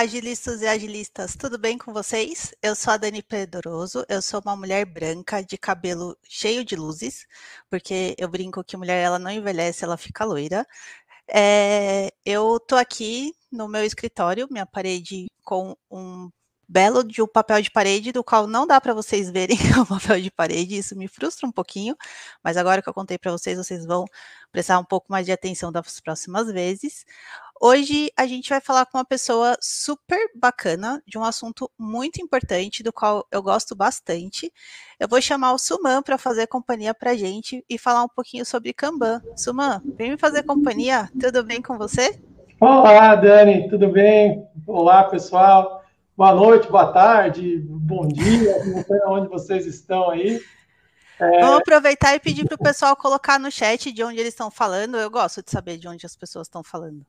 Agilistas e agilistas, tudo bem com vocês? Eu sou a Dani Pedroso, eu sou uma mulher branca de cabelo cheio de luzes, porque eu brinco que mulher ela não envelhece, ela fica loira. É, eu tô aqui no meu escritório, minha parede com um belo de um papel de parede, do qual não dá para vocês verem o papel de parede, isso me frustra um pouquinho, mas agora que eu contei para vocês, vocês vão prestar um pouco mais de atenção das próximas vezes. Hoje a gente vai falar com uma pessoa super bacana, de um assunto muito importante, do qual eu gosto bastante. Eu vou chamar o Suman para fazer companhia para a gente e falar um pouquinho sobre Kanban. Suman, vem me fazer companhia, tudo bem com você? Olá, Dani, tudo bem? Olá, pessoal. Boa noite, boa tarde, bom dia, não sei onde vocês estão aí. É... Vamos aproveitar e pedir para o pessoal colocar no chat de onde eles estão falando. Eu gosto de saber de onde as pessoas estão falando.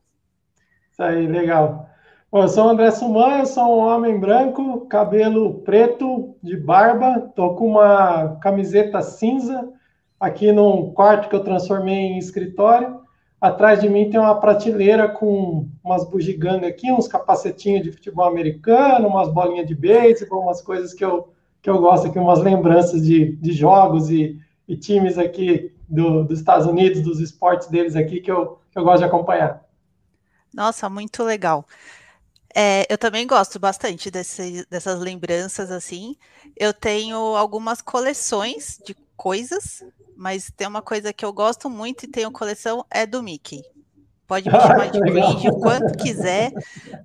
Isso aí, legal. Bom, eu sou o André Suman, eu sou um homem branco, cabelo preto, de barba, tô com uma camiseta cinza aqui num quarto que eu transformei em escritório. Atrás de mim tem uma prateleira com umas bugigangas aqui, uns capacetinhos de futebol americano, umas bolinhas de beisebol, umas coisas que eu, que eu gosto aqui, umas lembranças de, de jogos e, e times aqui do, dos Estados Unidos, dos esportes deles aqui que eu, que eu gosto de acompanhar. Nossa, muito legal. É, eu também gosto bastante desse, dessas lembranças assim. Eu tenho algumas coleções de coisas, mas tem uma coisa que eu gosto muito e tenho coleção é do Mickey. Pode me chamar de cringe o quanto quiser,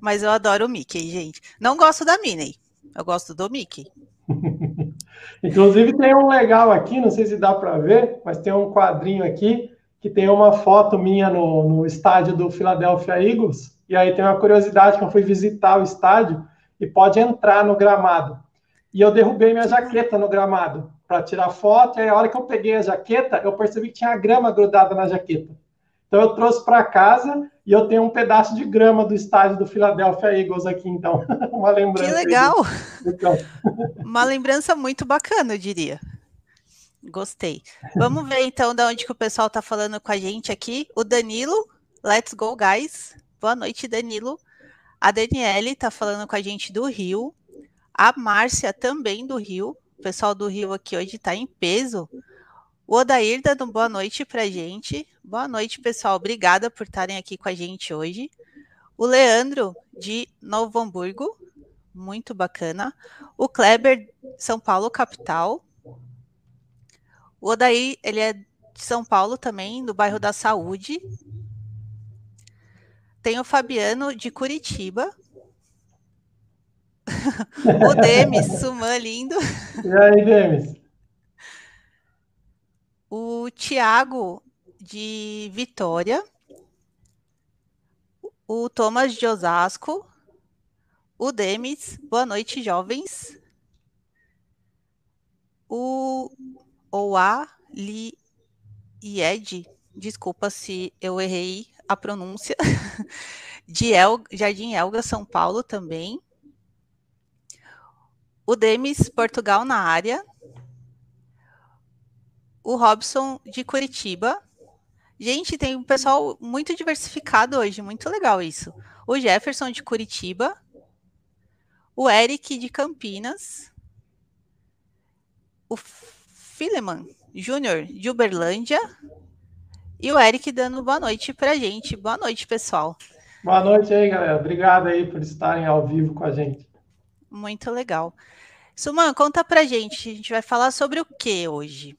mas eu adoro o Mickey, gente. Não gosto da Minnie, eu gosto do Mickey. Inclusive tem um legal aqui, não sei se dá para ver, mas tem um quadrinho aqui que tem uma foto minha no, no estádio do Philadelphia Eagles, e aí tem uma curiosidade que eu fui visitar o estádio e pode entrar no gramado. E eu derrubei minha jaqueta no gramado para tirar foto, e aí a hora que eu peguei a jaqueta, eu percebi que tinha grama grudada na jaqueta. Então eu trouxe para casa e eu tenho um pedaço de grama do estádio do Philadelphia Eagles aqui, então, uma lembrança. Que legal! Então. Uma lembrança muito bacana, eu diria. Gostei. Vamos ver então de onde que o pessoal está falando com a gente aqui. O Danilo, let's go, guys. Boa noite, Danilo. A Daniele está falando com a gente do Rio. A Márcia também do Rio. O pessoal do Rio aqui hoje está em peso. O Odair dando boa noite para a gente. Boa noite, pessoal. Obrigada por estarem aqui com a gente hoje. O Leandro, de Novo Hamburgo. Muito bacana. O Kleber, São Paulo, capital. O Odaí, ele é de São Paulo também, do bairro da Saúde. Tem o Fabiano de Curitiba. o Demis, Sumã lindo. E aí, Demis? O Tiago de Vitória. O Thomas de Osasco. O Demis, boa noite, jovens. O ou a li Lied, desculpa se eu errei a pronúncia, de El, Jardim Elga, São Paulo também. O Demis, Portugal na área. O Robson de Curitiba. Gente, tem um pessoal muito diversificado hoje, muito legal isso. O Jefferson de Curitiba. O Eric de Campinas. O Fileman Júnior de Uberlândia e o Eric dando boa noite para a gente. Boa noite, pessoal. Boa noite aí, galera. Obrigado aí por estarem ao vivo com a gente. Muito legal. Suman, conta para a gente. A gente vai falar sobre o que hoje?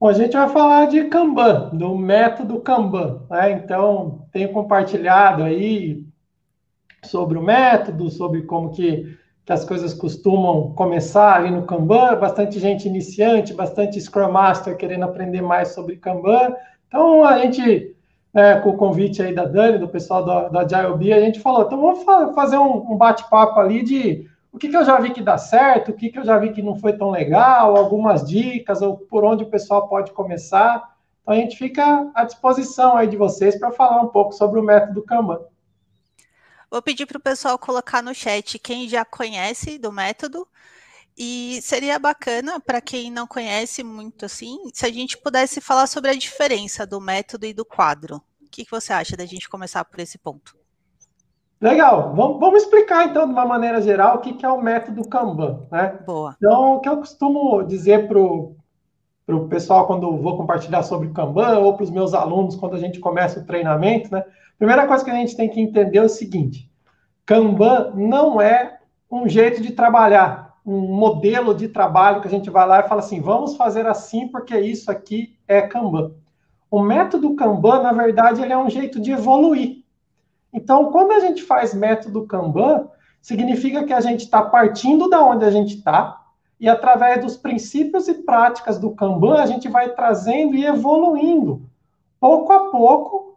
Bom, a gente vai falar de Kanban, do método Kanban. Né? Então, tenho compartilhado aí sobre o método, sobre como que que as coisas costumam começar ali no Kanban, bastante gente iniciante, bastante Scrum Master querendo aprender mais sobre Kanban. Então, a gente, né, com o convite aí da Dani, do pessoal da, da a gente falou, então vamos fazer um, um bate-papo ali de o que, que eu já vi que dá certo, o que, que eu já vi que não foi tão legal, algumas dicas, ou por onde o pessoal pode começar. Então, a gente fica à disposição aí de vocês para falar um pouco sobre o método Kanban. Vou pedir para o pessoal colocar no chat quem já conhece do método. E seria bacana, para quem não conhece muito assim, se a gente pudesse falar sobre a diferença do método e do quadro. O que, que você acha da gente começar por esse ponto? Legal. Vamos, vamos, explicar, então, de uma maneira geral, o que, que é o método Kanban. Né? Boa. Então, o que eu costumo dizer para o pessoal quando vou compartilhar sobre Kanban, ou para os meus alunos quando a gente começa o treinamento, né? Primeira coisa que a gente tem que entender é o seguinte: Kanban não é um jeito de trabalhar, um modelo de trabalho que a gente vai lá e fala assim, vamos fazer assim porque isso aqui é Kanban. O método Kanban, na verdade, ele é um jeito de evoluir. Então, quando a gente faz método Kanban, significa que a gente está partindo da onde a gente está e através dos princípios e práticas do Kanban, a gente vai trazendo e evoluindo, pouco a pouco,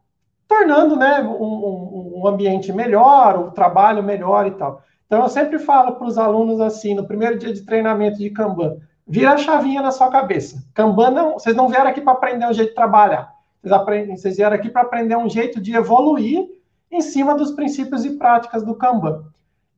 tornando né, um, um ambiente melhor, o um trabalho melhor e tal. Então, eu sempre falo para os alunos assim, no primeiro dia de treinamento de Kanban, vira a chavinha na sua cabeça. Kanban, não, vocês não vieram aqui para aprender um jeito de trabalhar. Vocês, aprendem, vocês vieram aqui para aprender um jeito de evoluir em cima dos princípios e práticas do Kanban.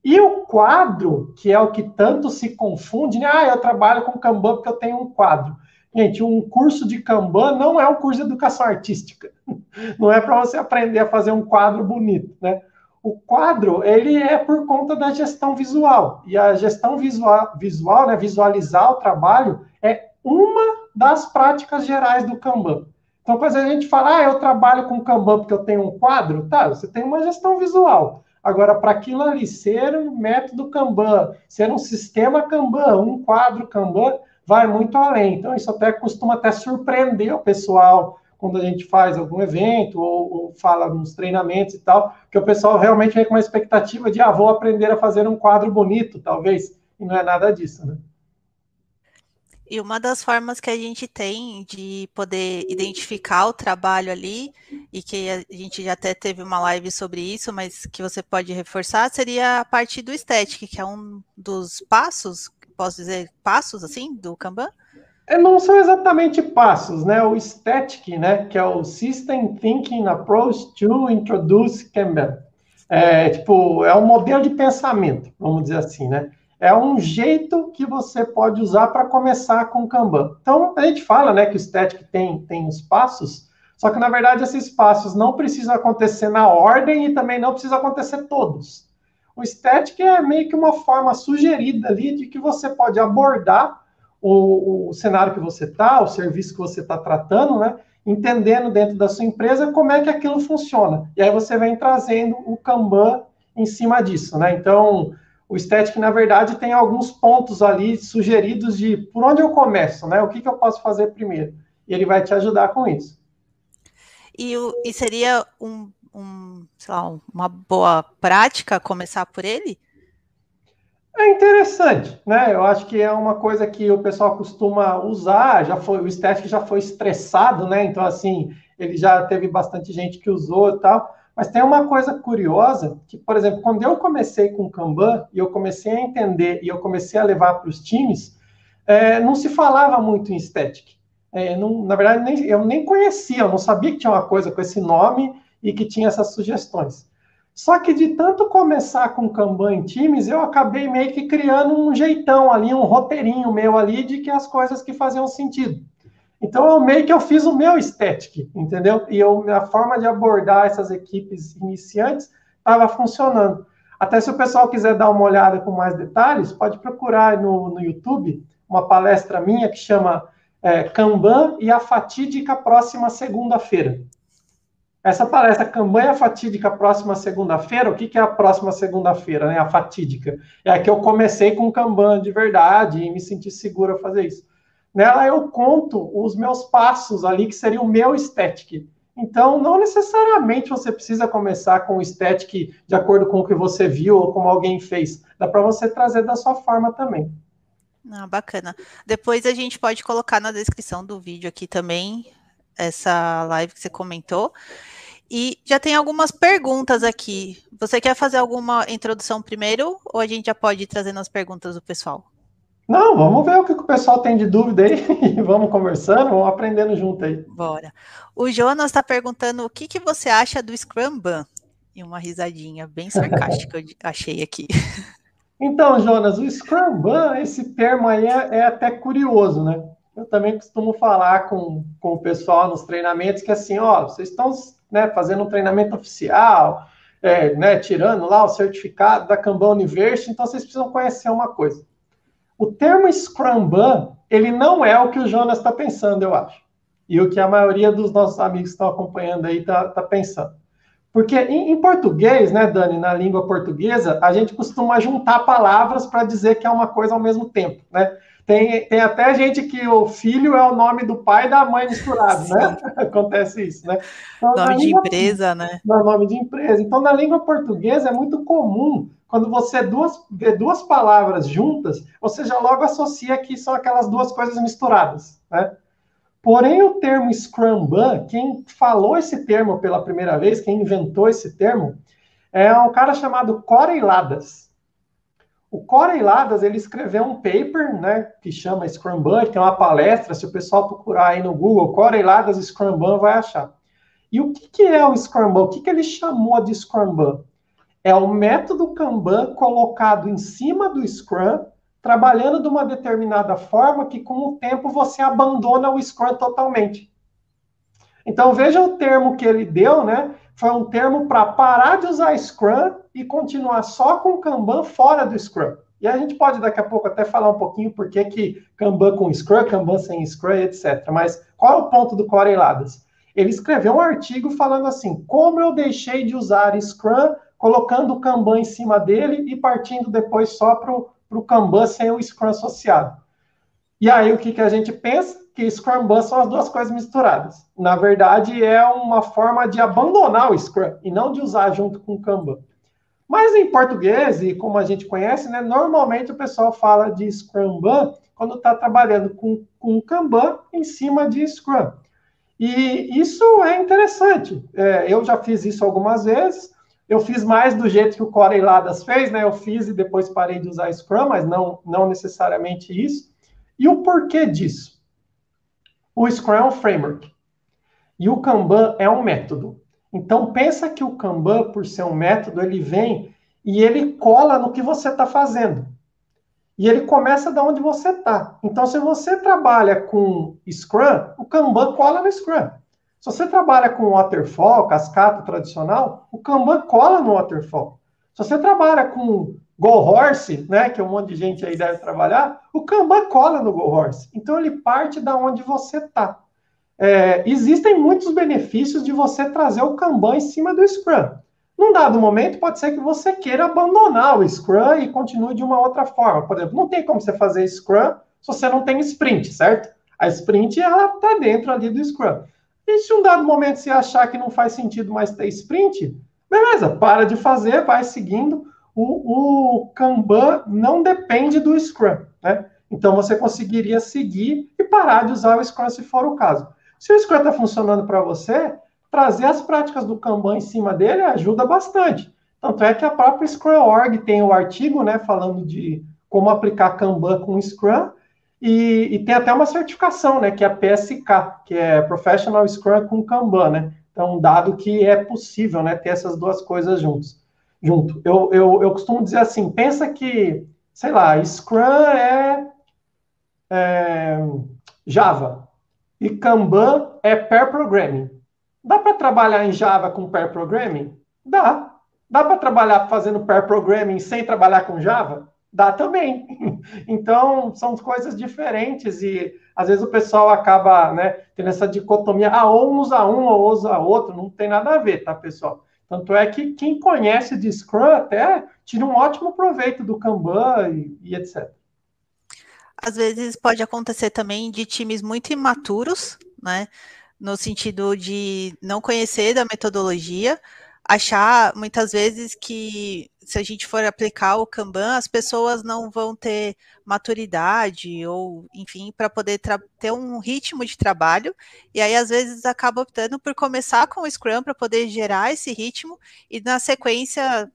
E o quadro, que é o que tanto se confunde, né? Ah, eu trabalho com Kanban porque eu tenho um quadro. Gente, um curso de Kanban não é um curso de educação artística. Não é para você aprender a fazer um quadro bonito, né? O quadro, ele é por conta da gestão visual. E a gestão visual, visual né, visualizar o trabalho, é uma das práticas gerais do Kanban. Então, quando a gente fala, ah, eu trabalho com Kanban porque eu tenho um quadro, tá, você tem uma gestão visual. Agora, para aquilo ali ser um método Kanban, ser um sistema Kanban, um quadro Kanban, vai muito além. Então, isso até costuma até surpreender o pessoal quando a gente faz algum evento ou, ou fala nos treinamentos e tal, que o pessoal realmente vem com uma expectativa de, ah, vou aprender a fazer um quadro bonito, talvez, e não é nada disso, né? E uma das formas que a gente tem de poder identificar o trabalho ali, e que a gente já até teve uma live sobre isso, mas que você pode reforçar, seria a parte do estético, que é um dos passos, posso dizer, passos assim, do Kanban? É, não são exatamente passos, né? O static, né, que é o System Thinking Approach to Introduce Kanban. É, tipo, é um modelo de pensamento, vamos dizer assim, né? é um jeito que você pode usar para começar com Kanban. Então, a gente fala né, que o Static tem, tem os passos, só que, na verdade, esses passos não precisam acontecer na ordem e também não precisam acontecer todos. O Static é meio que uma forma sugerida ali de que você pode abordar o, o cenário que você está, o serviço que você está tratando, né? Entendendo dentro da sua empresa como é que aquilo funciona. E aí você vem trazendo o Kanban em cima disso, né? Então, o Static, na verdade, tem alguns pontos ali sugeridos de por onde eu começo, né? O que, que eu posso fazer primeiro. E ele vai te ajudar com isso. E, e seria um, um, lá, uma boa prática começar por ele? É interessante, né? Eu acho que é uma coisa que o pessoal costuma usar. Já foi o Static já foi estressado, né? Então assim, ele já teve bastante gente que usou e tal. Mas tem uma coisa curiosa, que, por exemplo, quando eu comecei com Kanban, e eu comecei a entender, e eu comecei a levar para os times, é, não se falava muito em estética. É, na verdade, nem, eu nem conhecia, eu não sabia que tinha uma coisa com esse nome e que tinha essas sugestões. Só que de tanto começar com Kanban em times, eu acabei meio que criando um jeitão ali, um roteirinho meu ali de que as coisas que faziam sentido. Então, eu meio que eu fiz o meu estético, entendeu? E eu, a forma de abordar essas equipes iniciantes estava funcionando. Até se o pessoal quiser dar uma olhada com mais detalhes, pode procurar no, no YouTube uma palestra minha que chama é, Kanban e a fatídica próxima segunda-feira. Essa palestra Kanban e a fatídica próxima segunda-feira, o que, que é a próxima segunda-feira, né? A fatídica. É a que eu comecei com Kanban de verdade e me senti seguro a fazer isso. Nela eu conto os meus passos ali, que seria o meu static. Então, não necessariamente você precisa começar com o static de acordo com o que você viu ou como alguém fez. Dá para você trazer da sua forma também. Ah, bacana. Depois a gente pode colocar na descrição do vídeo aqui também essa live que você comentou. E já tem algumas perguntas aqui. Você quer fazer alguma introdução primeiro ou a gente já pode ir trazendo as perguntas do pessoal? Não, vamos ver o que o pessoal tem de dúvida aí e vamos conversando, vamos aprendendo junto aí. Bora. O Jonas está perguntando o que, que você acha do Scrum Ban? E uma risadinha bem sarcástica eu achei aqui. Então, Jonas, o Scrum Ban, esse termo aí é, é, até curioso, né? Eu também costumo falar com, com o pessoal nos treinamentos que assim, ó, vocês estão né, fazendo um treinamento oficial, é, né, tirando lá o certificado da Kanban University, então vocês precisam conhecer uma coisa. O termo Scrumban, ele não é o que o Jonas está pensando, eu acho. E o que a maioria dos nossos amigos que estão acompanhando aí está tá pensando. Porque em, em, português, né, Dani, na língua portuguesa, a gente costuma juntar palavras para dizer que é uma coisa ao mesmo tempo, né? Tem, tem até gente que o filho é o nome do pai e da mãe misturado, né? Acontece isso, né? Então, nome de língua, empresa, né? Não, nome de empresa. Então, na língua portuguesa é muito comum, quando você duas, vê duas palavras juntas, você já logo associa que são aquelas duas coisas misturadas, né? Porém, o termo Scrumban, quem falou esse termo pela primeira vez, quem inventou esse termo, é um cara chamado Corey Ladas. O Corey Ladas, ele escreveu um paper, né, que chama Scrumban, tem uma palestra, se o pessoal procurar aí no Google, Corey Ladas Scrumban, vai achar. E o que, que é o Scrumban? O que, que ele chamou de Scrumban? É o método Kanban colocado em cima do Scrum, trabalhando de uma determinada forma que com o tempo você abandona o Scrum totalmente. Então veja o termo que ele deu, né? Foi um termo para parar de usar Scrum e continuar só com Kanban fora do Scrum. E a gente pode daqui a pouco até falar um pouquinho por que, que Kanban com Scrum, Kanban sem Scrum, etc. Mas qual é o ponto do Corey Ladas? Ele escreveu um artigo falando assim: como eu deixei de usar Scrum, colocando o Kanban em cima dele e partindo depois só para o Kanban sem o Scrum associado. E aí o que, que a gente pensa? Que Scrum Bus são as duas coisas misturadas. Na verdade, é uma forma de abandonar o Scrum e não de usar junto com o Kanban. Mas em português, e como a gente conhece, né, normalmente o pessoal fala de Scrum Ban quando está trabalhando com, com Kanban em cima de Scrum. E isso é interessante. É, eu já fiz isso algumas vezes. Eu fiz mais do jeito que o Corey Ladas fez, né? Eu fiz e depois parei de usar Scrum, mas não, não necessariamente isso. E o porquê disso? O Scrum é um framework. E o Kanban é um método. Então, pensa que o Kanban, por ser um método, ele vem e ele cola no que você está fazendo. E ele começa da onde você está. Então, se você trabalha com Scrum, o Kanban cola no Scrum. Se você trabalha com Waterfall, cascata tradicional, o Kanban cola no Waterfall. Se você trabalha com Go Horse, né, que um monte de gente aí deve trabalhar, o Kanban cola no Go Horse. Então, ele parte da onde você está. É, existem muitos benefícios de você trazer o Kanban em cima do Scrum. Num dado momento, pode ser que você queira abandonar o Scrum e continue de uma outra forma. Por exemplo, não tem como você fazer Scrum se você não tem sprint, certo? A sprint, ela está dentro ali do Scrum. E se um dado momento você achar que não faz sentido mais ter sprint, beleza, para de fazer, vai seguindo. O, o Kanban não depende do Scrum, né? Então você conseguiria seguir e parar de usar o Scrum se for o caso. Se o Scrum está funcionando para você, trazer as práticas do Kanban em cima dele ajuda bastante. Tanto é que a própria Scrum.org tem o artigo, né, falando de como aplicar Kanban com Scrum, e, e, tem até uma certificação, né, que é a PSK, que é Professional Scrum com Kanban, né? Então, dado que é possível, né, ter essas duas coisas juntos, junto. Eu, eu, eu costumo dizer assim, pensa que, sei lá, Scrum é, é Java, e Kanban é pair programming. Dá para trabalhar em Java com pair programming? Dá. Dá para trabalhar fazendo pair programming sem trabalhar com Java? Dá também. Então, são coisas diferentes e às vezes o pessoal acaba né, tendo essa dicotomia, ah, ou usa um ou usa outro, não tem nada a ver, tá, pessoal? Tanto é que quem conhece de Scrum até tira um ótimo proveito do Kanban e, e etc às vezes pode acontecer também de times muito imaturos, né? No sentido de não conhecer da metodologia, achar muitas vezes que se a gente for aplicar o Kanban, as pessoas não vão ter maturidade ou, enfim, para poder ter um ritmo de trabalho. E aí, às vezes, acaba optando por começar com o Scrum para poder gerar esse ritmo e, na sequência,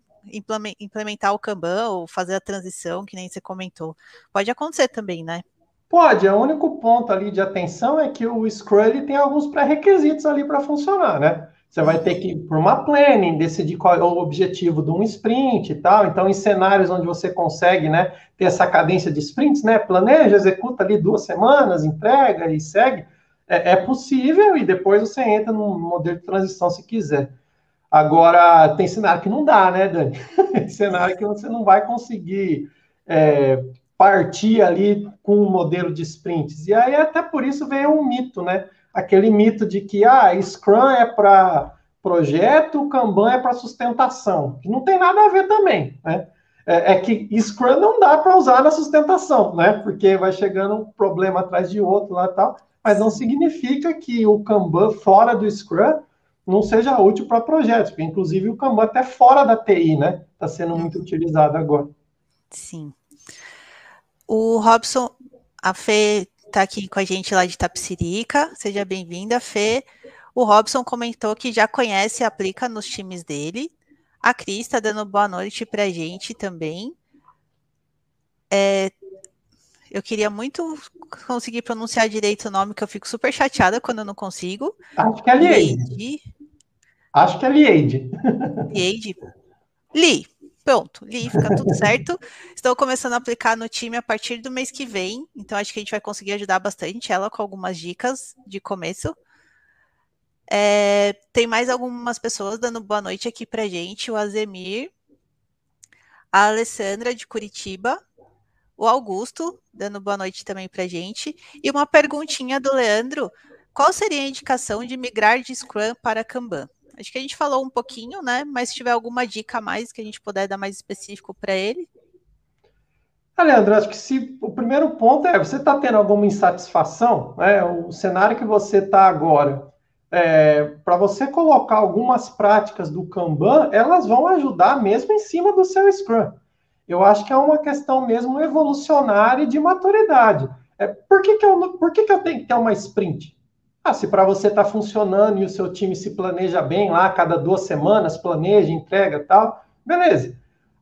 implementar o Kanban ou fazer a transição, que nem você comentou. Pode acontecer também, né? Pode, o único ponto ali de atenção é que o Scrum tem alguns pré-requisitos ali para funcionar, né? Você vai ter que, por uma planning, decidir qual é o objetivo de um sprint e tal. Então, em cenários onde você consegue né, ter essa cadência de sprints, né? Planeja, executa ali duas semanas, entrega e segue. É, é possível e depois você entra no modelo de transição se quiser. Agora, tem cenário que não dá, né, Dani? cenário que você não vai conseguir é, partir ali com um modelo de sprints. E aí, até por isso, veio um mito, né? Aquele mito de que, ah, Scrum é para projeto, Kanban é para sustentação. Que não tem nada a ver também, né? É, é que Scrum não dá para usar na sustentação, né? Porque vai chegando um problema atrás de outro lá e tal. Mas não significa que o Kanban fora do Scrum não seja útil para projetos, porque inclusive o Kanban até fora da TI, né? Está sendo muito utilizado agora. Sim. O Robson, a Fê está aqui com a gente lá de Tapsirica. Seja bem-vinda, Fê. O Robson comentou que já conhece e aplica nos times dele. A Cris está dando boa noite para a gente também. É, eu queria muito conseguir pronunciar direito o nome, que eu fico super chateada quando eu não consigo. Acho que é Lieide. Acho que é Lieide. Lieide. Li. Pronto, Li, fica tudo certo. Estou começando a aplicar no time a partir do mês que vem, então acho que a gente vai conseguir ajudar bastante ela com algumas dicas de começo. É, tem mais algumas pessoas dando boa noite aqui pra gente, o Azemir, a Alessandra de Curitiba, o Augusto, dando boa noite também para gente. E uma perguntinha do Leandro: qual seria a indicação de migrar de Scrum para Kanban? Acho que a gente falou um pouquinho, né? Mas se tiver alguma dica a mais que a gente puder dar mais específico para ele. Ah, Leandro, acho que se o primeiro ponto é você está tendo alguma insatisfação, né? O cenário que você está agora, é, para você colocar algumas práticas do Kanban, elas vão ajudar mesmo em cima do seu Scrum. Eu acho que é uma questão mesmo evolucionária e de maturidade. É, por que, que, eu, por que, que eu tenho que ter uma sprint? Ah, se para você está funcionando e o seu time se planeja bem lá, cada duas semanas, planeja, entrega tal, beleza.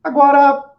Agora,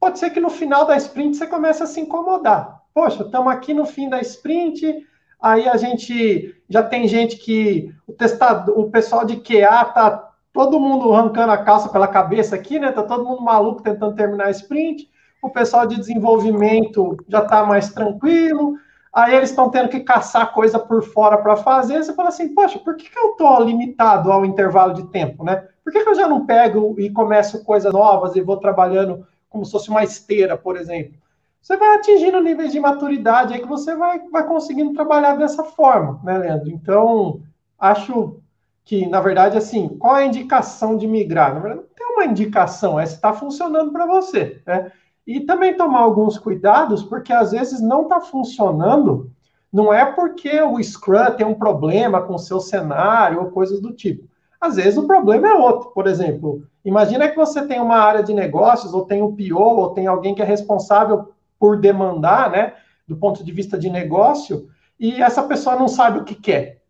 pode ser que no final da sprint você comece a se incomodar. Poxa, estamos aqui no fim da sprint, aí a gente já tem gente que o testado, o pessoal de QA está todo mundo arrancando a calça pela cabeça aqui, né? Tá todo mundo maluco tentando terminar a sprint. O pessoal de desenvolvimento já está mais tranquilo. Aí eles estão tendo que caçar coisa por fora para fazer. Você fala assim, poxa, por que, que eu estou limitado ao intervalo de tempo, né? Por que, que eu já não pego e começo coisas novas e vou trabalhando como se fosse uma esteira, por exemplo? Você vai atingindo níveis de maturidade aí que você vai, vai conseguindo trabalhar dessa forma, né, Leandro? Então, acho que, na verdade, assim, qual é a indicação de migrar? Na verdade, não tem uma indicação, é se está funcionando para você, né? E também tomar alguns cuidados, porque às vezes não está funcionando, não é porque o Scrum tem um problema com o seu cenário ou coisas do tipo. Às vezes o problema é outro. Por exemplo, imagina que você tem uma área de negócios, ou tem um PO, ou tem alguém que é responsável por demandar, né, do ponto de vista de negócio, e essa pessoa não sabe o que quer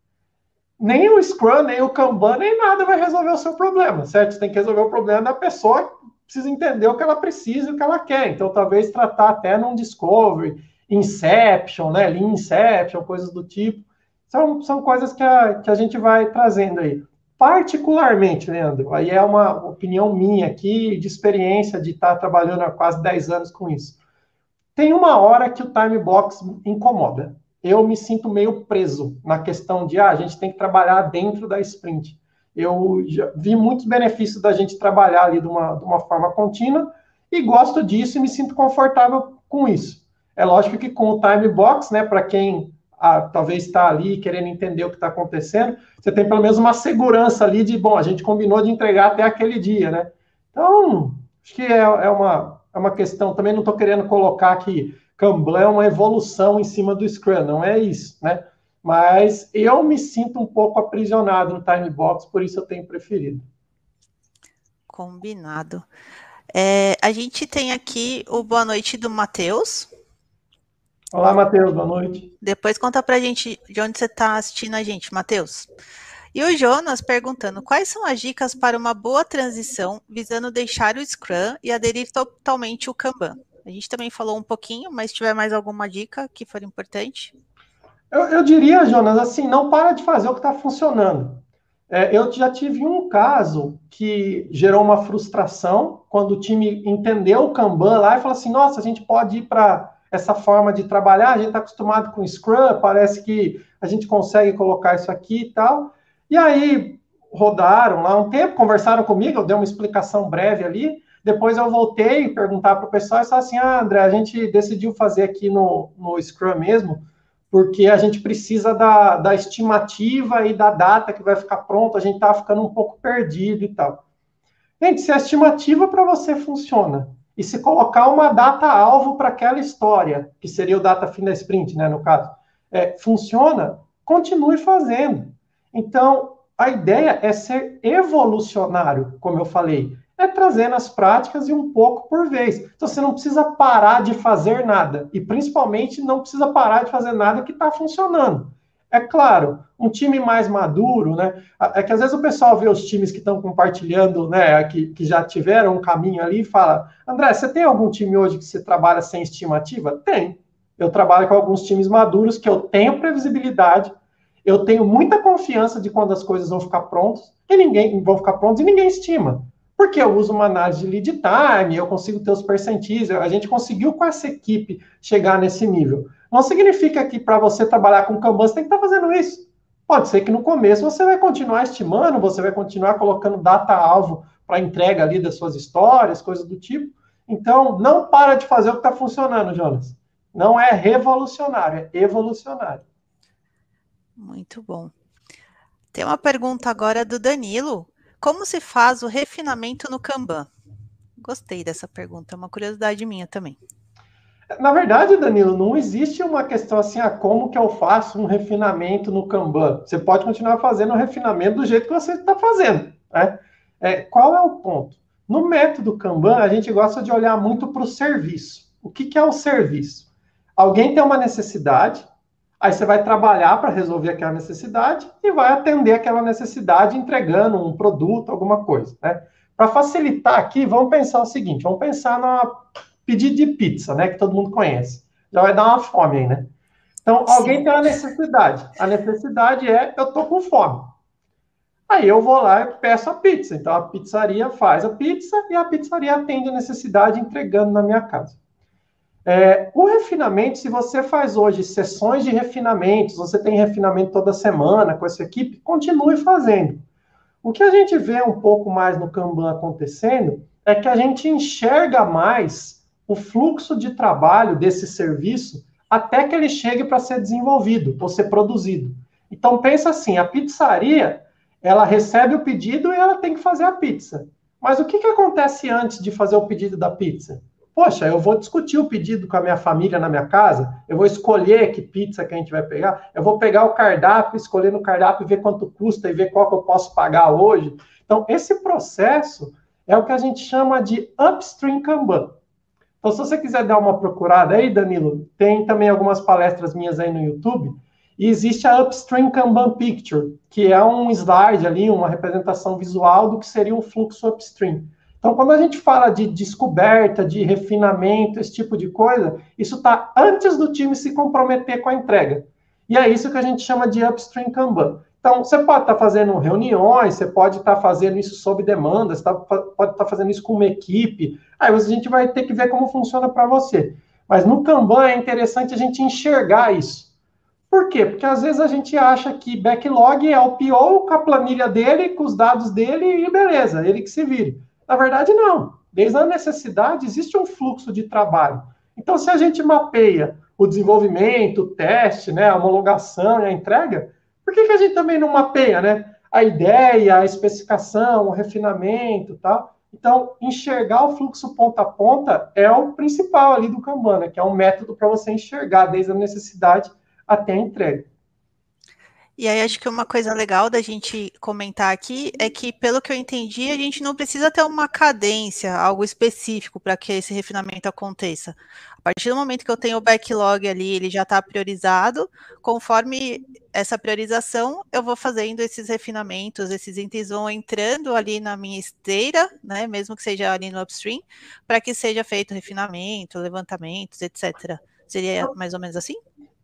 nem o Scrum, nem o Kanban, nem nada vai resolver o seu problema, certo? Você tem que resolver o problema da pessoa precisa entender o que ela precisa e o que ela quer. Então, talvez tratar até num Discovery, Inception, né? Lean Inception, coisas do tipo. São, são coisas que a, que a gente vai trazendo aí. Particularmente, Leandro, aí é uma opinião minha aqui, de experiência de estar trabalhando há quase 10 anos com isso. Tem uma hora que o time box incomoda eu me sinto meio preso na questão de ah, a gente tem que trabalhar dentro da sprint. Eu vi muitos benefícios da gente trabalhar ali de uma, de uma forma contínua e gosto disso e me sinto confortável com isso. É lógico que com o time box, né, para quem ah, talvez está ali querendo entender o que está acontecendo, você tem pelo menos uma segurança ali de, bom, a gente combinou de entregar até aquele dia, né? Então, acho que é, é uma, é uma questão, também não estou querendo colocar que Kanban é uma evolução em cima do Scrum, não é isso, né? Mas eu me sinto um pouco aprisionado no time box, por isso eu tenho preferido. Combinado. É, a gente tem aqui o boa noite do Matheus. Olá, Matheus, boa noite. Depois conta pra gente de onde você está assistindo a gente, Matheus. E o Jonas perguntando quais são as dicas para uma boa transição visando deixar o Scrum e aderir totalmente o Kanban. A gente também falou um pouquinho, mas se tiver mais alguma dica que for importante. Eu, eu diria, Jonas, assim, não para de fazer o que está funcionando. É, eu já tive um caso que gerou uma frustração quando o time entendeu o Kanban lá e falou assim: nossa, a gente pode ir para essa forma de trabalhar, a gente está acostumado com Scrum, parece que a gente consegue colocar isso aqui e tal. E aí rodaram lá um tempo, conversaram comigo, eu dei uma explicação breve ali. Depois eu voltei perguntar para o pessoal e falei assim: ah, André, a gente decidiu fazer aqui no, no Scrum mesmo, porque a gente precisa da, da estimativa e da data que vai ficar pronto, a gente está ficando um pouco perdido e tal. Gente, se a estimativa para você funciona e se colocar uma data-alvo para aquela história, que seria o data fim da sprint, né, no caso, é, funciona, continue fazendo. Então, a ideia é ser evolucionário, como eu falei, é trazendo as práticas e um pouco por vez. Então, você não precisa parar de fazer nada, e principalmente não precisa parar de fazer nada que está funcionando. É claro, um time mais maduro, né? É que às vezes o pessoal vê os times que estão compartilhando, né? Que, que já tiveram um caminho ali e fala: André, você tem algum time hoje que você trabalha sem estimativa? Tem. Eu trabalho com alguns times maduros que eu tenho previsibilidade, eu tenho muita confiança de quando as coisas vão ficar prontas e ninguém vão ficar prontas e ninguém estima. Porque eu uso uma análise de lead time, eu consigo ter os percentis, a gente conseguiu com essa equipe chegar nesse nível. Não significa que para você trabalhar com Kanban você tem que estar tá fazendo isso. Pode ser que no começo você vai continuar estimando, você vai continuar colocando data-alvo para entrega ali das suas histórias, coisas do tipo. Então, não para de fazer o que está funcionando, Jonas. Não é revolucionário, é evolucionário. Muito bom. Tem uma pergunta agora do Danilo. Como se faz o refinamento no Kanban? Gostei dessa pergunta, é uma curiosidade minha também. Na verdade, Danilo, não existe uma questão assim, ah, como que eu faço um refinamento no Kanban? Você pode continuar fazendo o refinamento do jeito que você está fazendo. Né? É, qual é o ponto? No método Kanban, a gente gosta de olhar muito para o serviço. O que, que é o serviço? Alguém tem uma necessidade, aí você vai trabalhar para resolver aquela necessidade e vai atender aquela necessidade entregando um produto, alguma coisa. Né? Para facilitar aqui, vamos pensar o seguinte: vamos pensar na pedido de pizza, né? Que todo mundo conhece. Já vai dar uma fome aí, né? Então, Sim. alguém tem uma necessidade. A necessidade é, eu tô com fome. Aí eu vou lá e peço a pizza. Então, a pizzaria faz a pizza e a pizzaria atende a necessidade entregando na minha casa. É, o refinamento, se você faz hoje sessões de refinamentos, você tem refinamento toda semana com essa equipe, continue fazendo. O que a gente vê um pouco mais no Kanban acontecendo é que a gente enxerga mais o fluxo de trabalho desse serviço até que ele chegue para ser desenvolvido ou ser produzido. Então pensa assim, a pizzaria, ela recebe o pedido e ela tem que fazer a pizza. Mas o que, que acontece antes de fazer o pedido da pizza? Poxa, eu vou discutir o pedido com a minha família na minha casa, eu vou escolher que pizza que a gente vai pegar, eu vou pegar o cardápio, escolher no cardápio, ver quanto custa e ver qual que eu posso pagar hoje. Então, esse processo é o que a gente chama de upstream Kanban. Então, se você quiser dar uma procurada aí, Danilo, tem também algumas palestras minhas aí no YouTube. E existe a Upstream Kanban Picture, que é um slide ali, uma representação visual do que seria um fluxo upstream. Então, quando a gente fala de descoberta, de refinamento, esse tipo de coisa, isso está antes do time se comprometer com a entrega. E é isso que a gente chama de Upstream Kanban. Então, você pode estar tá fazendo reuniões, você pode estar tá fazendo isso sob demanda, você tá, pode estar tá fazendo isso com uma equipe. Aí a gente vai ter que ver como funciona para você. Mas no Kanban é interessante a gente enxergar isso. Por quê? Porque às vezes a gente acha que backlog é o pior com a planilha dele, com os dados dele e beleza, ele que se vire. Na verdade, não. Desde a necessidade, existe um fluxo de trabalho. Então, se a gente mapeia o desenvolvimento, o teste, né, a homologação e a entrega, por que, que a gente também não mapeia, né? A ideia, a especificação, o refinamento, tal. Então, enxergar o fluxo ponta a ponta é o principal ali do Kanban, né? que é um método para você enxergar desde a necessidade até a entrega. E aí acho que uma coisa legal da gente comentar aqui é que, pelo que eu entendi, a gente não precisa ter uma cadência, algo específico para que esse refinamento aconteça. A partir do momento que eu tenho o backlog ali, ele já está priorizado, conforme essa priorização, eu vou fazendo esses refinamentos, esses itens vão entrando ali na minha esteira, né, mesmo que seja ali no upstream, para que seja feito refinamento, levantamentos, etc. Seria mais ou menos assim?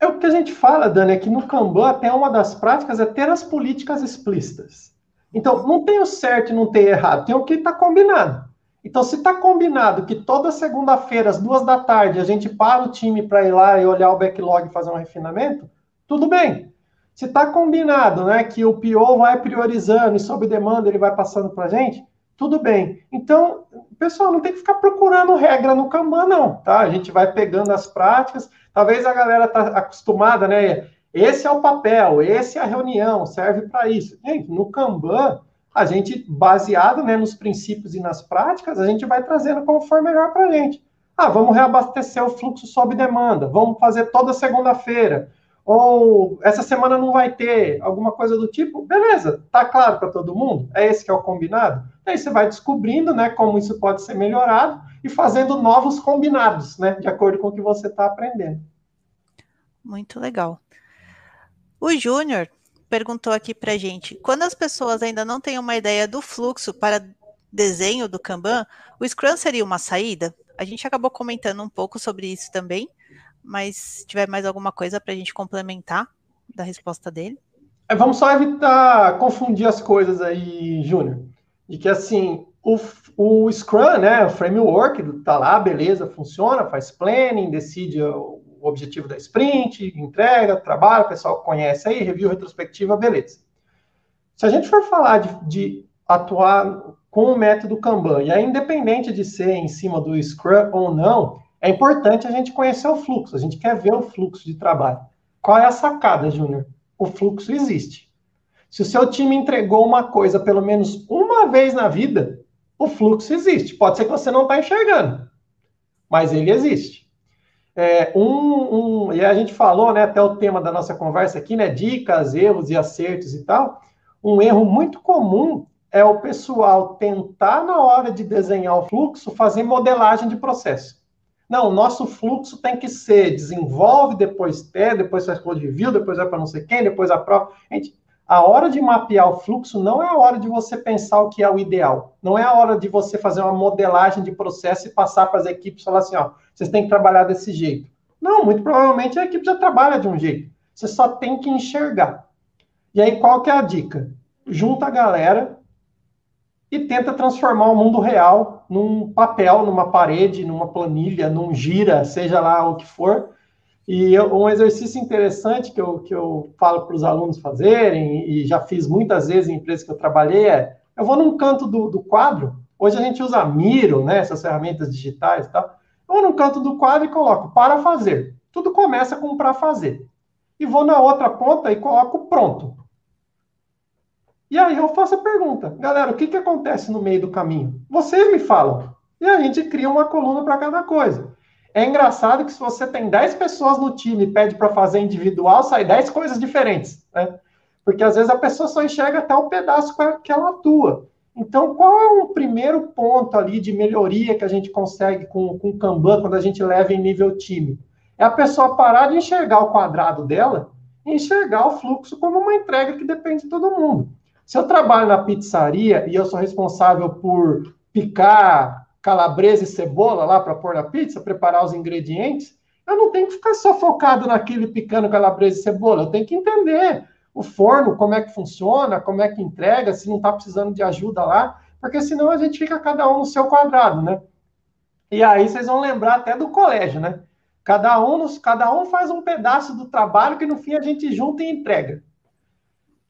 É o que a gente fala, Dani, é que no Kanban até uma das práticas é ter as políticas explícitas. Então, não tem o certo e não tem errado, tem o que está combinado. Então, se está combinado que toda segunda-feira, às duas da tarde, a gente para o time para ir lá e olhar o backlog e fazer um refinamento, tudo bem. Se está combinado, né, que o PO vai priorizando e sob demanda ele vai passando para a gente, tudo bem. Então, pessoal, não tem que ficar procurando regra no Kanban, não, tá? A gente vai pegando as práticas. Talvez a galera tá acostumada, né? Esse é o papel, esse é a reunião, serve para isso. Gente, no Kanban, a gente, baseado né, nos princípios e nas práticas, a gente vai trazendo como for melhor para a gente. Ah, vamos reabastecer o fluxo sob demanda, vamos fazer toda segunda-feira ou essa semana não vai ter alguma coisa do tipo, beleza, tá claro para todo mundo? É esse que é o combinado? Aí você vai descobrindo, né, como isso pode ser melhorado e fazendo novos combinados, né, de acordo com o que você está aprendendo. Muito legal. O Júnior perguntou aqui para gente, quando as pessoas ainda não têm uma ideia do fluxo para desenho do Kanban, o Scrum seria uma saída? A gente acabou comentando um pouco sobre isso também, mas se tiver mais alguma coisa para a gente complementar da resposta dele. É, vamos só evitar confundir as coisas aí, Júnior. De que assim, o, o Scrum, né, o framework, tá lá, beleza, funciona, faz planning, decide o objetivo da sprint, entrega, trabalho, o pessoal conhece aí, review retrospectiva, beleza. Se a gente for falar de, de atuar com o método Kanban, e é independente de ser em cima do Scrum ou não, é importante a gente conhecer o fluxo, a gente quer ver o fluxo de trabalho. Qual é a sacada, Júnior? O fluxo existe. Se o seu time entregou uma coisa pelo menos uma vez na vida, o fluxo existe. Pode ser que você não está enxergando, mas ele existe. É, um, um, e a gente falou, né, até o tema da nossa conversa aqui, né, dicas, erros e acertos e tal. Um erro muito comum é o pessoal tentar, na hora de desenhar o fluxo, fazer modelagem de processo. Não, o nosso fluxo tem que ser desenvolve, depois ter, depois faz code review, depois vai para não sei quem, depois a prova. Gente, a hora de mapear o fluxo não é a hora de você pensar o que é o ideal. Não é a hora de você fazer uma modelagem de processo e passar para as equipes e falar assim, ó, vocês têm que trabalhar desse jeito. Não, muito provavelmente a equipe já trabalha de um jeito. Você só tem que enxergar. E aí, qual que é a dica? Junta a galera, e tenta transformar o mundo real num papel, numa parede, numa planilha, num gira, seja lá o que for. E um exercício interessante que eu, que eu falo para os alunos fazerem, e já fiz muitas vezes em empresas que eu trabalhei, é: eu vou num canto do, do quadro, hoje a gente usa Miro, né, essas ferramentas digitais e tal. Eu vou num canto do quadro e coloco para fazer. Tudo começa com para fazer. E vou na outra ponta e coloco pronto. E aí eu faço a pergunta, galera, o que, que acontece no meio do caminho? Vocês me falam. E a gente cria uma coluna para cada coisa. É engraçado que se você tem 10 pessoas no time e pede para fazer individual, sai 10 coisas diferentes, né? Porque às vezes a pessoa só enxerga até o pedaço que ela atua. Então, qual é o primeiro ponto ali de melhoria que a gente consegue com, com o Kanban quando a gente leva em nível time? É a pessoa parar de enxergar o quadrado dela e enxergar o fluxo como uma entrega que depende de todo mundo. Se eu trabalho na pizzaria e eu sou responsável por picar calabresa e cebola lá para pôr na pizza, preparar os ingredientes, eu não tenho que ficar só focado naquele picando calabresa e cebola. Eu tenho que entender o forno, como é que funciona, como é que entrega, se não está precisando de ajuda lá, porque senão a gente fica cada um no seu quadrado, né? E aí vocês vão lembrar até do colégio, né? Cada um, cada um faz um pedaço do trabalho que no fim a gente junta e entrega.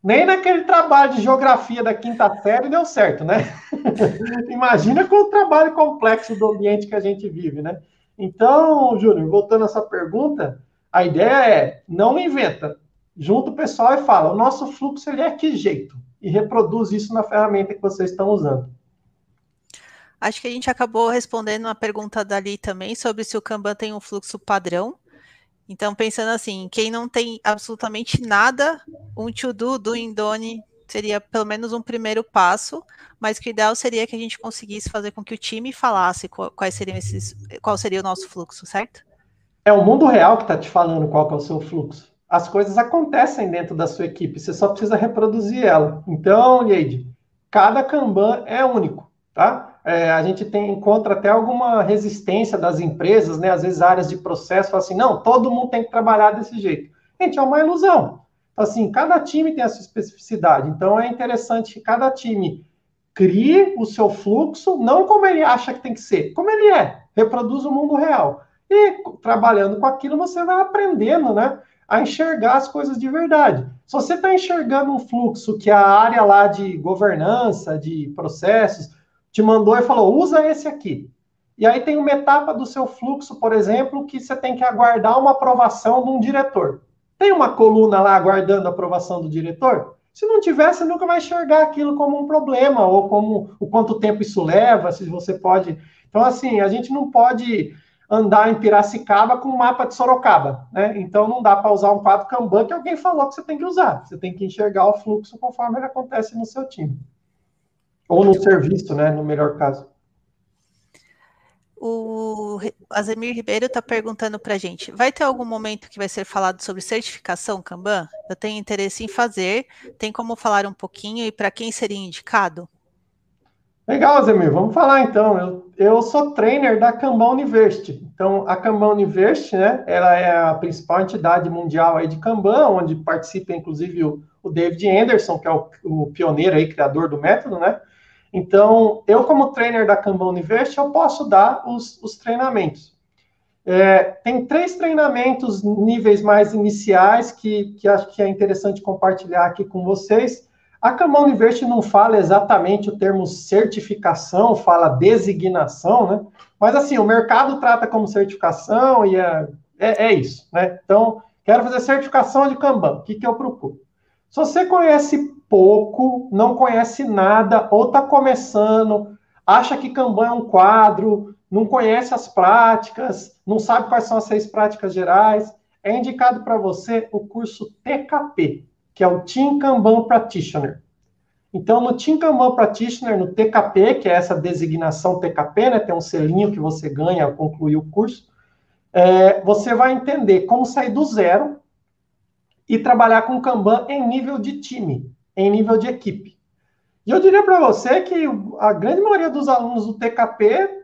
Nem naquele trabalho de geografia da quinta série deu certo, né? Imagina com o trabalho complexo do ambiente que a gente vive, né? Então, Júnior, voltando a essa pergunta, a ideia é não inventa, junta o pessoal e fala: o nosso fluxo ele é que jeito? E reproduz isso na ferramenta que vocês estão usando. Acho que a gente acabou respondendo uma pergunta dali também sobre se o Kanban tem um fluxo padrão. Então, pensando assim, quem não tem absolutamente nada, um to-do do Indone seria pelo menos um primeiro passo, mas que o ideal seria que a gente conseguisse fazer com que o time falasse quais seriam esses, qual seria o nosso fluxo, certo? É o mundo real que está te falando qual é o seu fluxo. As coisas acontecem dentro da sua equipe, você só precisa reproduzir ela. Então, Leide, cada Kanban é único, tá? É, a gente tem, encontra até alguma resistência das empresas, né? Às vezes áreas de processo assim, não, todo mundo tem que trabalhar desse jeito. Gente, é uma ilusão. Então, assim, cada time tem a sua especificidade. Então, é interessante que cada time crie o seu fluxo, não como ele acha que tem que ser, como ele é, reproduz o mundo real. E trabalhando com aquilo, você vai aprendendo, né? a enxergar as coisas de verdade. Se você está enxergando um fluxo que a área lá de governança, de processos, te mandou e falou, usa esse aqui. E aí tem uma etapa do seu fluxo, por exemplo, que você tem que aguardar uma aprovação de um diretor. Tem uma coluna lá aguardando a aprovação do diretor? Se não tiver, você nunca vai enxergar aquilo como um problema, ou como o quanto tempo isso leva, se você pode. Então, assim, a gente não pode andar em Piracicaba com um mapa de Sorocaba, né? Então não dá para usar um quadro Kanban que alguém falou que você tem que usar. Você tem que enxergar o fluxo conforme ele acontece no seu time. Ou no serviço, né? No melhor caso. O Azemir Ribeiro está perguntando para a gente: vai ter algum momento que vai ser falado sobre certificação Kanban? Eu tenho interesse em fazer. Tem como falar um pouquinho e para quem seria indicado? Legal, Zemir, vamos falar então. Eu, eu sou trainer da Kanban University. Então, a Kanban University, né, ela é a principal entidade mundial aí de Kanban, onde participa inclusive o, o David Anderson, que é o, o, pioneiro aí, criador do método, né? Então, eu como trainer da Kanban University, eu posso dar os, os treinamentos. É, tem três treinamentos níveis mais iniciais que, que acho que é interessante compartilhar aqui com vocês. A Kanban University não fala exatamente o termo certificação, fala designação, né? Mas assim, o mercado trata como certificação e é, é, é isso, né? Então, quero fazer certificação de Kanban, o que, que eu procuro? Se você conhece pouco, não conhece nada, ou está começando, acha que Kanban é um quadro, não conhece as práticas, não sabe quais são as seis práticas gerais, é indicado para você o curso TKP, que é o Team Kanban Practitioner. Então, no Team Kanban Practitioner, no TKP, que é essa designação TKP, né, tem um selinho que você ganha ao concluir o curso, é, você vai entender como sair do zero e trabalhar com Kanban em nível de time, em nível de equipe. E eu diria para você que a grande maioria dos alunos do TKP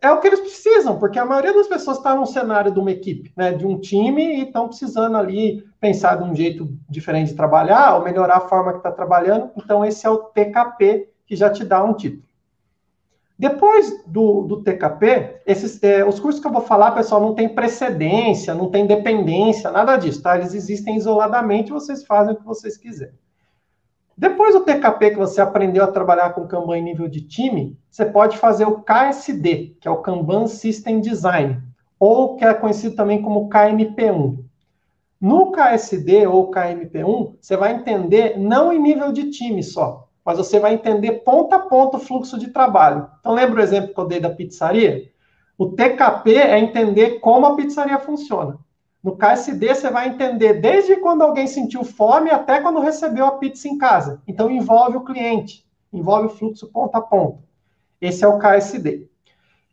é o que eles precisam, porque a maioria das pessoas está num cenário de uma equipe, né, de um time, e estão precisando ali pensar de um jeito diferente de trabalhar, ou melhorar a forma que está trabalhando. Então, esse é o TKP, que já te dá um título. Depois do, do TKP, esses, é, os cursos que eu vou falar, pessoal, não tem precedência, não tem dependência, nada disso, tá? Eles existem isoladamente, vocês fazem o que vocês quiserem. Depois do TKP que você aprendeu a trabalhar com Kanban em nível de time, você pode fazer o KSD, que é o Kanban System Design, ou que é conhecido também como KMP1. No KSD ou KMP1, você vai entender não em nível de time só, mas você vai entender ponto a ponto o fluxo de trabalho. Então, lembra o exemplo que eu dei da pizzaria? O TKP é entender como a pizzaria funciona. No KSD, você vai entender desde quando alguém sentiu fome até quando recebeu a pizza em casa. Então, envolve o cliente, envolve o fluxo ponto a ponto. Esse é o KSD.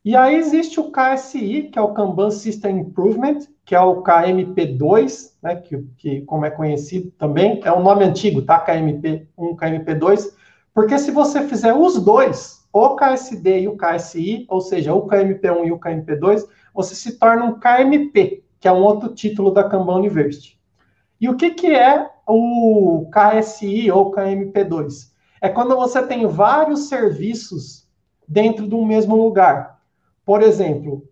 E aí existe o KSI, que é o Kanban System Improvement, que é o KMP2, né, que, que como é conhecido também, é um nome antigo, tá? KMP1, KMP2, porque se você fizer os dois, o KSD e o KSI, ou seja, o KMP1 e o KMP2, você se torna um KMP, que é um outro título da Kanban University. E o que, que é o KSI ou KMP2? É quando você tem vários serviços dentro de um mesmo lugar. Por exemplo,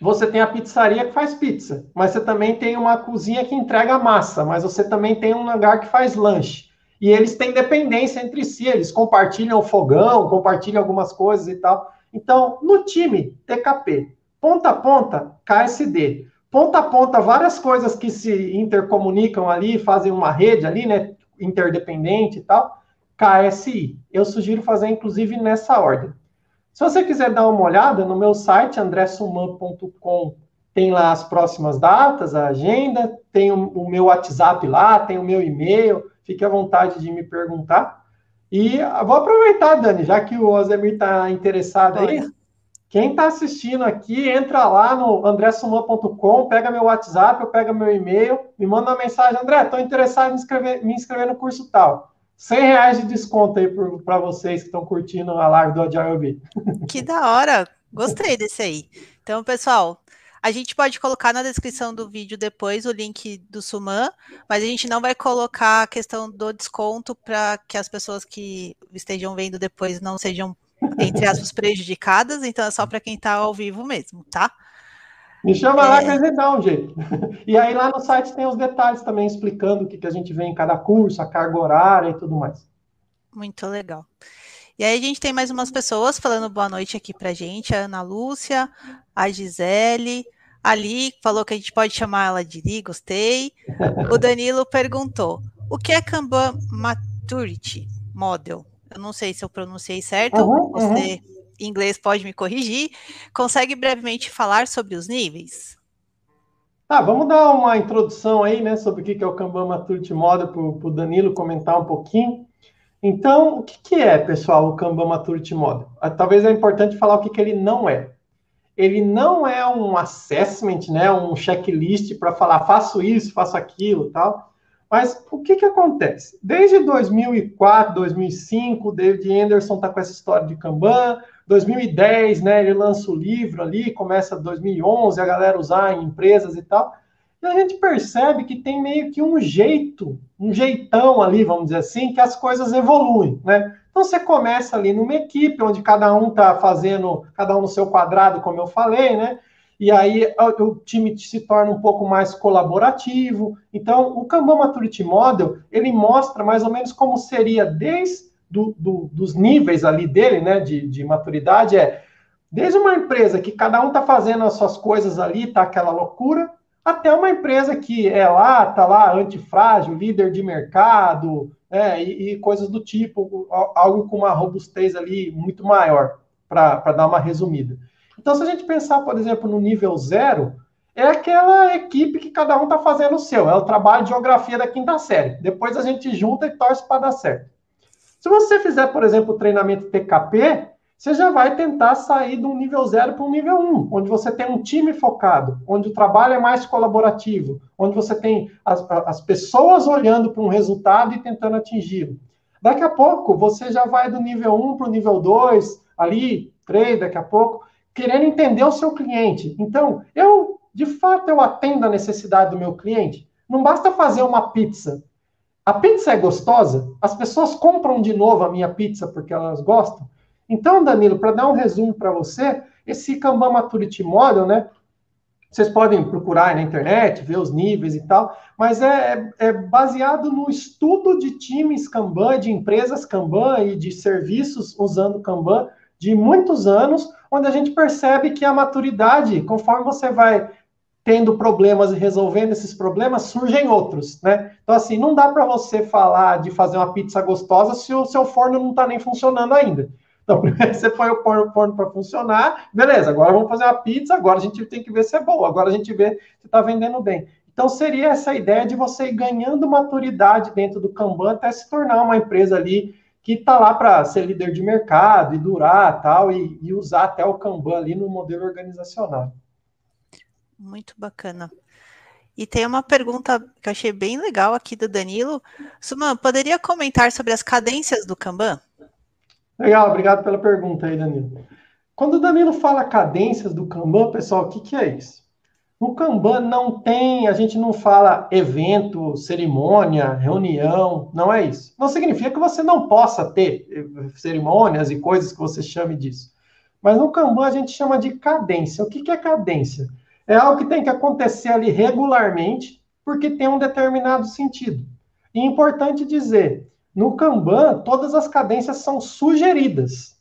você tem a pizzaria que faz pizza, mas você também tem uma cozinha que entrega massa, mas você também tem um lugar que faz lanche. E eles têm dependência entre si, eles compartilham o fogão, compartilham algumas coisas e tal. Então, no time TKP, ponta a ponta, KSD ponta a ponta várias coisas que se intercomunicam ali, fazem uma rede ali, né, interdependente e tal, KSI. Eu sugiro fazer inclusive nessa ordem. Se você quiser dar uma olhada no meu site andressuman.com, tem lá as próximas datas, a agenda, tem o, meu WhatsApp lá, tem o meu e-mail, fique à vontade de me perguntar. E vou aproveitar, Dani, já que o Osemir está interessado aí, quem está assistindo aqui, entra lá no andressuman.com, pega meu WhatsApp, eu pego meu e-mail, me manda uma mensagem, André, estou interessado em inscrever, me inscrever no curso tal. 100 reais de desconto aí para vocês que estão curtindo a live do Agile Que da hora! Gostei desse aí. Então, pessoal, a gente pode colocar na descrição do vídeo depois o link do Suman, mas a gente não vai colocar a questão do desconto para que as pessoas que estejam vendo depois não sejam entre aspas, prejudicadas, então é só para quem está ao vivo mesmo, tá? Me chama é... lá que gente dá um jeito. E aí lá no site tem os detalhes também explicando o que, que a gente vê em cada curso, a carga horária e tudo mais. Muito legal. E aí a gente tem mais umas pessoas falando boa noite aqui pra gente, a Ana Lúcia, a Gisele, Ali falou que a gente pode chamar ela de Li, gostei. O Danilo perguntou: o que é Kanban Maturity Model? Eu não sei se eu pronunciei certo. Uhum, Você, uhum. em inglês, pode me corrigir. Consegue brevemente falar sobre os níveis? Tá, vamos dar uma introdução aí, né, sobre o que é o Kanban Maturity Model para o Danilo comentar um pouquinho. Então, o que, que é, pessoal, o Kanban Maturity Model? Ah, talvez é importante falar o que, que ele não é ele não é um assessment, né, um checklist para falar faço isso, faço aquilo, tal. Mas o que que acontece? Desde 2004, 2005, David Anderson está com essa história de Kanban. 2010, né, ele lança o livro ali, começa 2011 a galera usar em empresas e tal. E a gente percebe que tem meio que um jeito, um jeitão ali, vamos dizer assim, que as coisas evoluem, né? Então você começa ali numa equipe onde cada um está fazendo, cada um no seu quadrado, como eu falei, né? E aí o time se torna um pouco mais colaborativo. Então, o Kanban Maturity Model, ele mostra mais ou menos como seria desde do, do, dos níveis ali dele, né, de, de maturidade, é desde uma empresa que cada um está fazendo as suas coisas ali, tá aquela loucura, até uma empresa que é lá, tá lá, antifrágil, líder de mercado, é, e, e, coisas do tipo, algo com uma robustez ali muito maior, para dar uma resumida. Então, se a gente pensar, por exemplo, no nível zero, é aquela equipe que cada um está fazendo o seu, é o trabalho de geografia da quinta série. Depois a gente junta e torce para dar certo. Se você fizer, por exemplo, o treinamento TKP, você já vai tentar sair de um nível zero para um nível um, onde você tem um time focado, onde o trabalho é mais colaborativo, onde você tem as, as pessoas olhando para um resultado e tentando atingi-lo. Daqui a pouco, você já vai do nível 1 para o nível 2, ali, 3, daqui a pouco, querendo entender o seu cliente. Então, eu, de fato, eu atendo a necessidade do meu cliente. Não basta fazer uma pizza. A pizza é gostosa? As pessoas compram de novo a minha pizza porque elas gostam? Então, Danilo, para dar um resumo para você, esse Kanban Maturity Model, né? Vocês podem procurar na internet, ver os níveis e tal, mas é, é baseado no estudo de times Kanban, de empresas Kanban e de serviços usando Kanban de muitos anos, onde a gente percebe que a maturidade, conforme você vai tendo problemas e resolvendo esses problemas, surgem outros, né? Então, assim, não dá para você falar de fazer uma pizza gostosa se o seu forno não está nem funcionando ainda. Então, primeiro você põe o forno para funcionar, beleza, agora vamos fazer uma pizza, agora a gente tem que ver se é boa, agora a gente vê se está vendendo bem. Então, seria essa ideia de você ir ganhando maturidade dentro do Kanban até se tornar uma empresa ali que está lá para ser líder de mercado e durar tal, e, e usar até o Kanban ali no modelo organizacional. Muito bacana. E tem uma pergunta que eu achei bem legal aqui do Danilo. Suman, poderia comentar sobre as cadências do Kanban? Legal, obrigado pela pergunta aí, Danilo. Quando o Danilo fala cadências do Kanban, pessoal, o que, que é isso? No Kanban não tem, a gente não fala evento, cerimônia, reunião, não é isso. Não significa que você não possa ter eh, cerimônias e coisas que você chame disso. Mas no Kanban a gente chama de cadência. O que, é cadência? É algo que tem que acontecer ali regularmente, porque tem um determinado sentido. E é importante dizer, no Kanban, todas as cadências são sugeridas.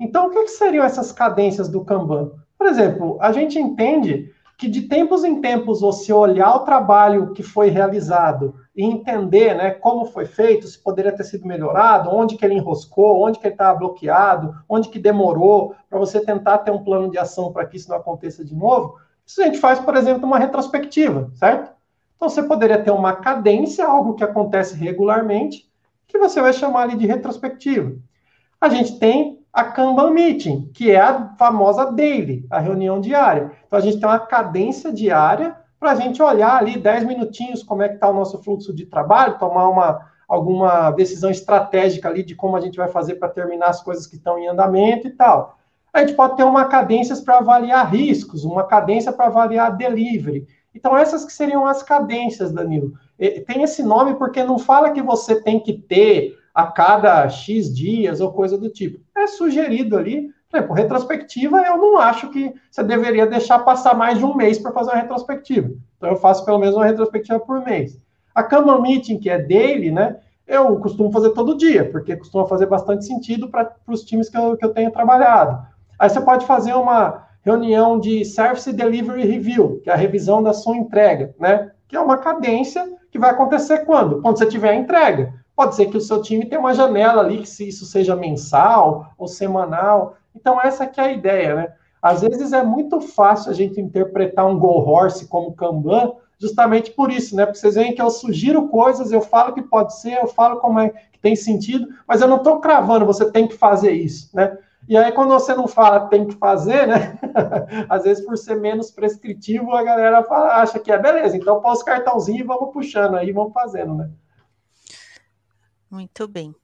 Então, o que seriam essas cadências do Kanban? Por exemplo, a gente entende que de tempos em tempos você olhar o trabalho que foi realizado e entender né, como foi feito, se poderia ter sido melhorado, onde que ele enroscou, onde que ele estava bloqueado, onde que demorou, para você tentar ter um plano de ação para que isso não aconteça de novo. Isso a gente faz, por exemplo, uma retrospectiva, certo? Então você poderia ter uma cadência, algo que acontece regularmente, que você vai chamar ali de retrospectiva. A gente tem a Kanban Meeting, que é a famosa daily, a reunião diária. Então, a gente tem uma cadência diária para a gente olhar ali 10 minutinhos como é que está o nosso fluxo de trabalho, tomar uma, alguma decisão estratégica ali de como a gente vai fazer para terminar as coisas que estão em andamento e tal. A gente pode ter uma cadência para avaliar riscos, uma cadência para avaliar delivery. Então, essas que seriam as cadências, Danilo. Tem esse nome porque não fala que você tem que ter a cada X dias ou coisa do tipo. É sugerido ali. Por exemplo, retrospectiva, eu não acho que você deveria deixar passar mais de um mês para fazer uma retrospectiva. Então, eu faço pelo menos uma retrospectiva por mês. A Kanban Meeting, que é daily, né? Eu costumo fazer todo dia, porque costuma fazer bastante sentido para os times que eu, que eu tenho trabalhado. Aí você pode fazer uma reunião de Service Delivery Review, que é a revisão da sua entrega, né? Que é uma cadência que vai acontecer quando? Quando você tiver a entrega. Pode ser que o seu time tenha uma janela ali, que se isso seja mensal ou semanal. Então, essa que é a ideia, né? Às vezes é muito fácil a gente interpretar um Go Horse como Kanban, justamente por isso, né? Porque vocês veem que eu sugiro coisas, eu falo que pode ser, eu falo como é que tem sentido, mas eu não estou cravando, você tem que fazer isso, né? E aí, quando você não fala tem que fazer, né? Às vezes, por ser menos prescritivo, a galera fala, acha que é beleza, então põe os cartãozinhos e vamos puxando aí, vamos fazendo, né? Muito bem.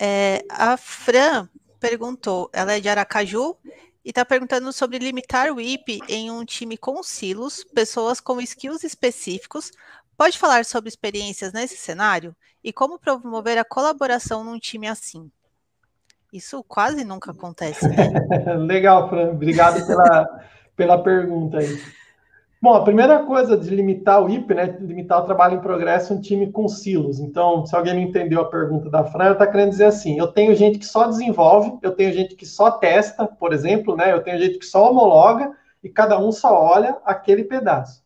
É, a Fran perguntou, ela é de Aracaju e está perguntando sobre limitar o IP em um time com silos, pessoas com skills específicos. Pode falar sobre experiências nesse cenário e como promover a colaboração num time assim? Isso quase nunca acontece, né? Legal, Fran. Obrigado pela, pela pergunta aí. Bom, a primeira coisa de limitar o IP, né? Limitar o trabalho em progresso, um time com silos. Então, se alguém não entendeu a pergunta da Fran, está querendo dizer assim: eu tenho gente que só desenvolve, eu tenho gente que só testa, por exemplo, né? Eu tenho gente que só homologa e cada um só olha aquele pedaço.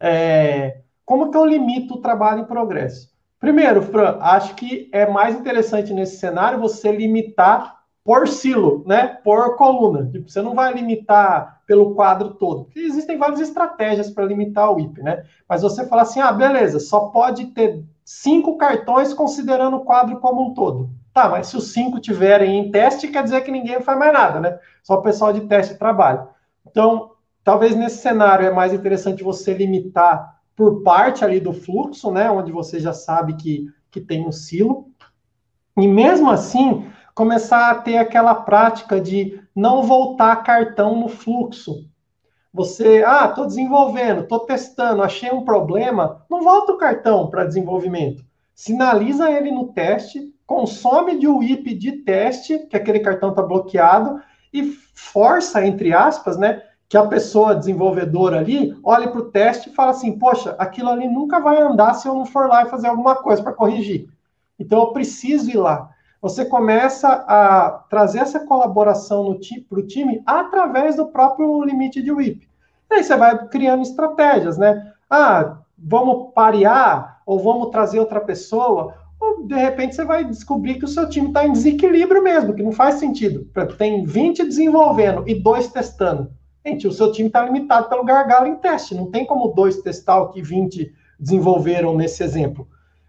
É, como que eu limito o trabalho em progresso? Primeiro, Fran, acho que é mais interessante nesse cenário você limitar por silo, né? Por coluna. Tipo, você não vai limitar pelo quadro todo. Existem várias estratégias para limitar o IP, né? Mas você fala assim, ah, beleza, só pode ter cinco cartões considerando o quadro como um todo. Tá, mas se os cinco tiverem em teste, quer dizer que ninguém faz mais nada, né? Só o pessoal de teste trabalha. Então, talvez nesse cenário é mais interessante você limitar por parte ali do fluxo, né, onde você já sabe que, que tem um silo, e mesmo assim começar a ter aquela prática de não voltar cartão no fluxo. Você, ah, estou desenvolvendo, estou testando, achei um problema, não volta o cartão para desenvolvimento. Sinaliza ele no teste, consome de WIP de teste, que aquele cartão está bloqueado, e força, entre aspas, né, que a pessoa desenvolvedora ali olhe para o teste e fala assim: poxa, aquilo ali nunca vai andar se eu não for lá e fazer alguma coisa para corrigir. Então eu preciso ir lá. Você começa a trazer essa colaboração para o time através do próprio limite de WIP. E aí você vai criando estratégias, né? Ah, vamos parear, ou vamos trazer outra pessoa, ou de repente você vai descobrir que o seu time está em desequilíbrio mesmo, que não faz sentido. Tem 20 desenvolvendo e dois testando. Gente, o seu time está limitado pelo gargalo em teste. Não tem como dois testar o que 20 desenvolveram nesse exemplo.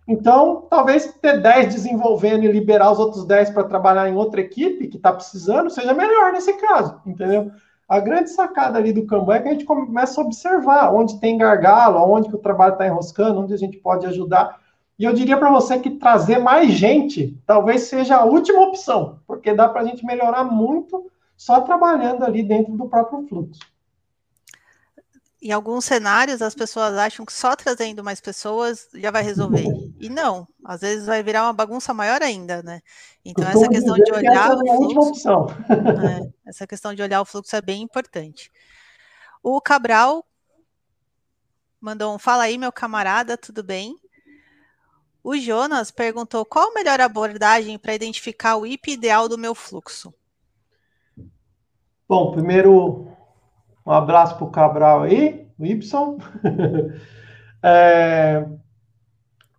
Então, talvez ter 10 desenvolvendo e liberar os outros 10 para trabalhar em outra equipe que está precisando seja melhor nesse caso, entendeu? A grande sacada ali do Kanban é que a gente começa a observar onde tem gargalo, onde que o trabalho está enroscando, onde a gente pode ajudar. E eu diria para você que trazer mais gente talvez seja a última opção, porque dá para a gente melhorar muito só trabalhando ali dentro do próprio fluxo. Em alguns cenários, as pessoas acham que só trazendo mais pessoas já vai resolver. E não, às vezes vai virar uma bagunça maior ainda, né? Então, essa questão de olhar essa o fluxo. É, essa questão de olhar o fluxo é bem importante. O Cabral mandou um fala aí, meu camarada, tudo bem? O Jonas perguntou qual a melhor abordagem para identificar o IP ideal do meu fluxo. Bom, primeiro, um abraço para o Cabral aí, o Y. é,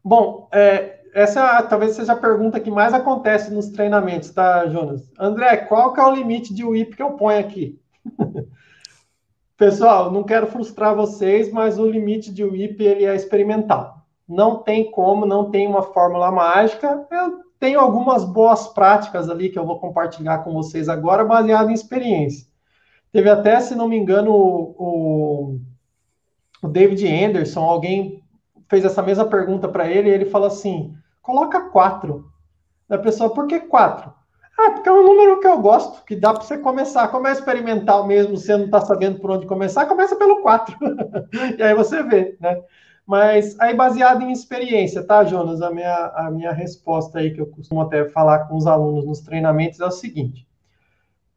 bom, é, essa talvez seja a pergunta que mais acontece nos treinamentos, tá, Jonas? André, qual que é o limite de WIP que eu ponho aqui? Pessoal, não quero frustrar vocês, mas o limite de WIP ele é experimental. Não tem como, não tem uma fórmula mágica. Eu tenho algumas boas práticas ali que eu vou compartilhar com vocês agora, baseado em experiência. Teve até, se não me engano, o, o David Anderson, alguém fez essa mesma pergunta para ele, e ele falou assim: coloca quatro. Da pessoa, por que quatro? Ah, porque é um número que eu gosto, que dá para você começar. Como é experimental mesmo, você não está sabendo por onde começar, começa pelo quatro. e aí você vê, né? Mas aí, baseado em experiência, tá, Jonas? A minha, a minha resposta aí, que eu costumo até falar com os alunos nos treinamentos, é o seguinte: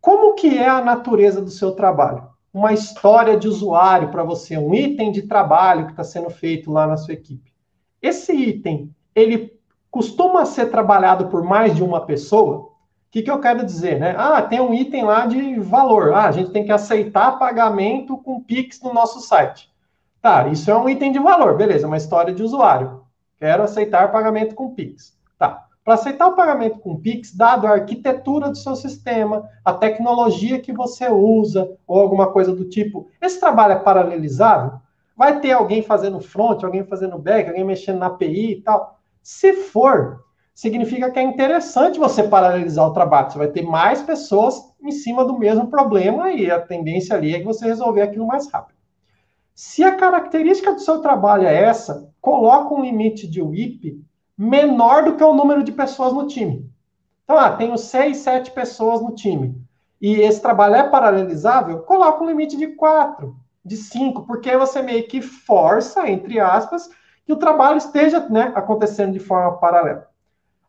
como que é a natureza do seu trabalho? Uma história de usuário para você, um item de trabalho que está sendo feito lá na sua equipe. Esse item, ele costuma ser trabalhado por mais de uma pessoa? O que, que eu quero dizer, né? Ah, tem um item lá de valor. Ah, a gente tem que aceitar pagamento com Pix no nosso site. Tá, isso é um item de valor, beleza, uma história de usuário. Quero aceitar pagamento com Pix. Tá. Para aceitar o pagamento com Pix, dado a arquitetura do seu sistema, a tecnologia que você usa, ou alguma coisa do tipo, esse trabalho é paralelizável? Vai ter alguém fazendo front, alguém fazendo back, alguém mexendo na API e tal? Se for, significa que é interessante você paralelizar o trabalho. Você vai ter mais pessoas em cima do mesmo problema e a tendência ali é que você resolver aquilo mais rápido. Se a característica do seu trabalho é essa, coloca um limite de WIP menor do que o número de pessoas no time. Então, ah, tenho seis, sete pessoas no time. E esse trabalho é paralelizável, coloca um limite de quatro, de cinco, porque você meio que força, entre aspas, que o trabalho esteja né, acontecendo de forma paralela.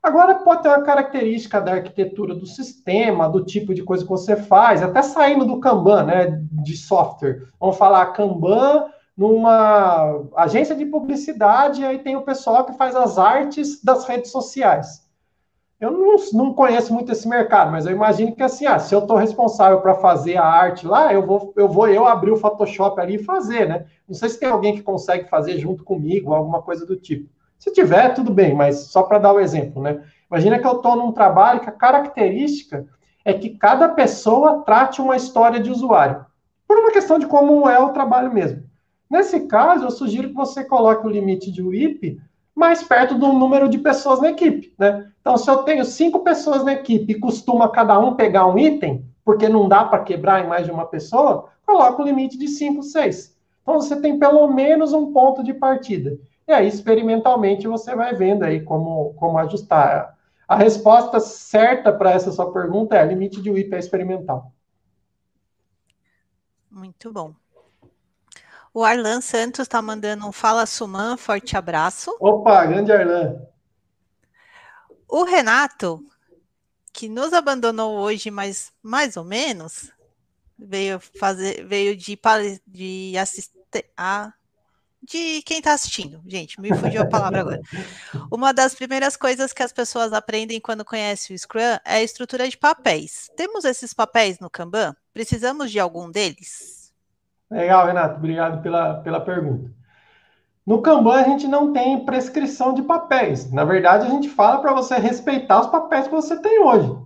Agora, pode ter uma característica da arquitetura do sistema, do tipo de coisa que você faz, até saindo do Kanban, né, de software. Vamos falar Kanban numa agência de publicidade, e aí tem o pessoal que faz as artes das redes sociais. Eu não, não conheço muito esse mercado, mas eu imagino que assim, ah, se eu estou responsável para fazer a arte lá, eu vou, eu vou eu abrir o Photoshop ali e fazer, né? Não sei se tem alguém que consegue fazer junto comigo, alguma coisa do tipo. Se tiver, tudo bem, mas só para dar o um exemplo, né? Imagina que eu estou num trabalho que a característica é que cada pessoa trate uma história de usuário. Por uma questão de como é o trabalho mesmo. Nesse caso, eu sugiro que você coloque o limite de WIP mais perto do número de pessoas na equipe, né? Então, se eu tenho cinco pessoas na equipe e costuma cada um pegar um item, porque não dá para quebrar em mais de uma pessoa, coloca o limite de cinco, seis. Então, você tem pelo menos um ponto de partida. E aí, experimentalmente, você vai vendo aí como, como ajustar. A resposta certa para essa sua pergunta é limite de WIP é experimental. Muito bom. O Arlan Santos está mandando um Fala Suman, forte abraço. Opa, grande Arlan. O Renato, que nos abandonou hoje, mas mais ou menos, veio fazer, veio de, de assistir. Ah, de quem está assistindo. Gente, me fugiu a palavra agora. Uma das primeiras coisas que as pessoas aprendem quando conhecem o Scrum é a estrutura de papéis. Temos esses papéis no Kanban? Precisamos de algum deles? Legal, Renato. Obrigado pela, pela pergunta. No Kanban, a gente não tem prescrição de papéis. Na verdade, a gente fala para você respeitar os papéis que você tem hoje.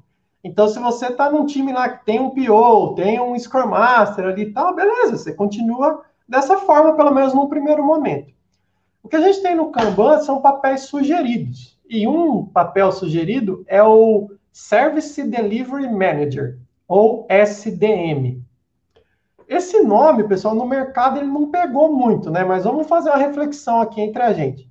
Então, se você está num time lá que tem um PO, tem um Scrum Master ali e tal, beleza, você continua dessa forma, pelo menos no primeiro momento. O que a gente tem no Kanban são papéis sugeridos. E um papel sugerido é o Service Delivery Manager, ou SDM. Esse nome, pessoal, no mercado ele não pegou muito, né? Mas vamos fazer uma reflexão aqui entre a gente.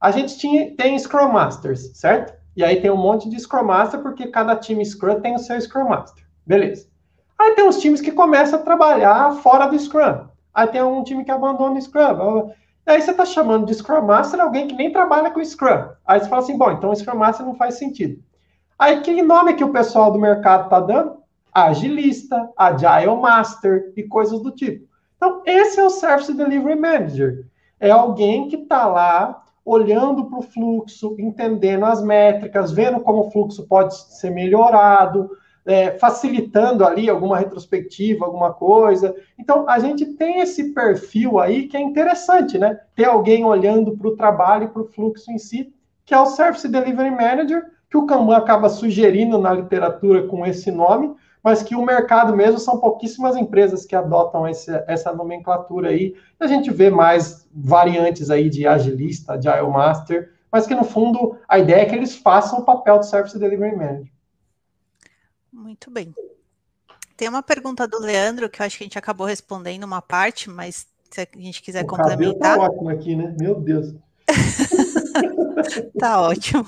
A gente tinha, tem Scrum Masters, certo? E aí tem um monte de Scrum Master, porque cada time Scrum tem o seu Scrum Master. Beleza. Aí tem uns times que começam a trabalhar fora do Scrum. Aí tem um time que abandona o Scrum. Aí você está chamando de Scrum Master alguém que nem trabalha com Scrum. Aí você fala assim, bom, então Scrum Master não faz sentido. Aí que nome que o pessoal do mercado está dando? Agilista, Agile Master e coisas do tipo. Então, esse é o Service Delivery Manager. É alguém que está lá olhando para o fluxo, entendendo as métricas, vendo como o fluxo pode ser melhorado, é, facilitando ali alguma retrospectiva, alguma coisa. Então, a gente tem esse perfil aí que é interessante, né? Ter alguém olhando para o trabalho e para o fluxo em si, que é o Service Delivery Manager, que o Kanban acaba sugerindo na literatura com esse nome, mas que o mercado mesmo são pouquíssimas empresas que adotam esse, essa nomenclatura aí. A gente vê mais variantes aí de agilista, de Agile Master, mas que no fundo a ideia é que eles façam o papel do Service Delivery Manager. Muito bem. Tem uma pergunta do Leandro que eu acho que a gente acabou respondendo uma parte, mas se a gente quiser o tá complementar. Tá ótimo aqui, né? Meu Deus. tá ótimo.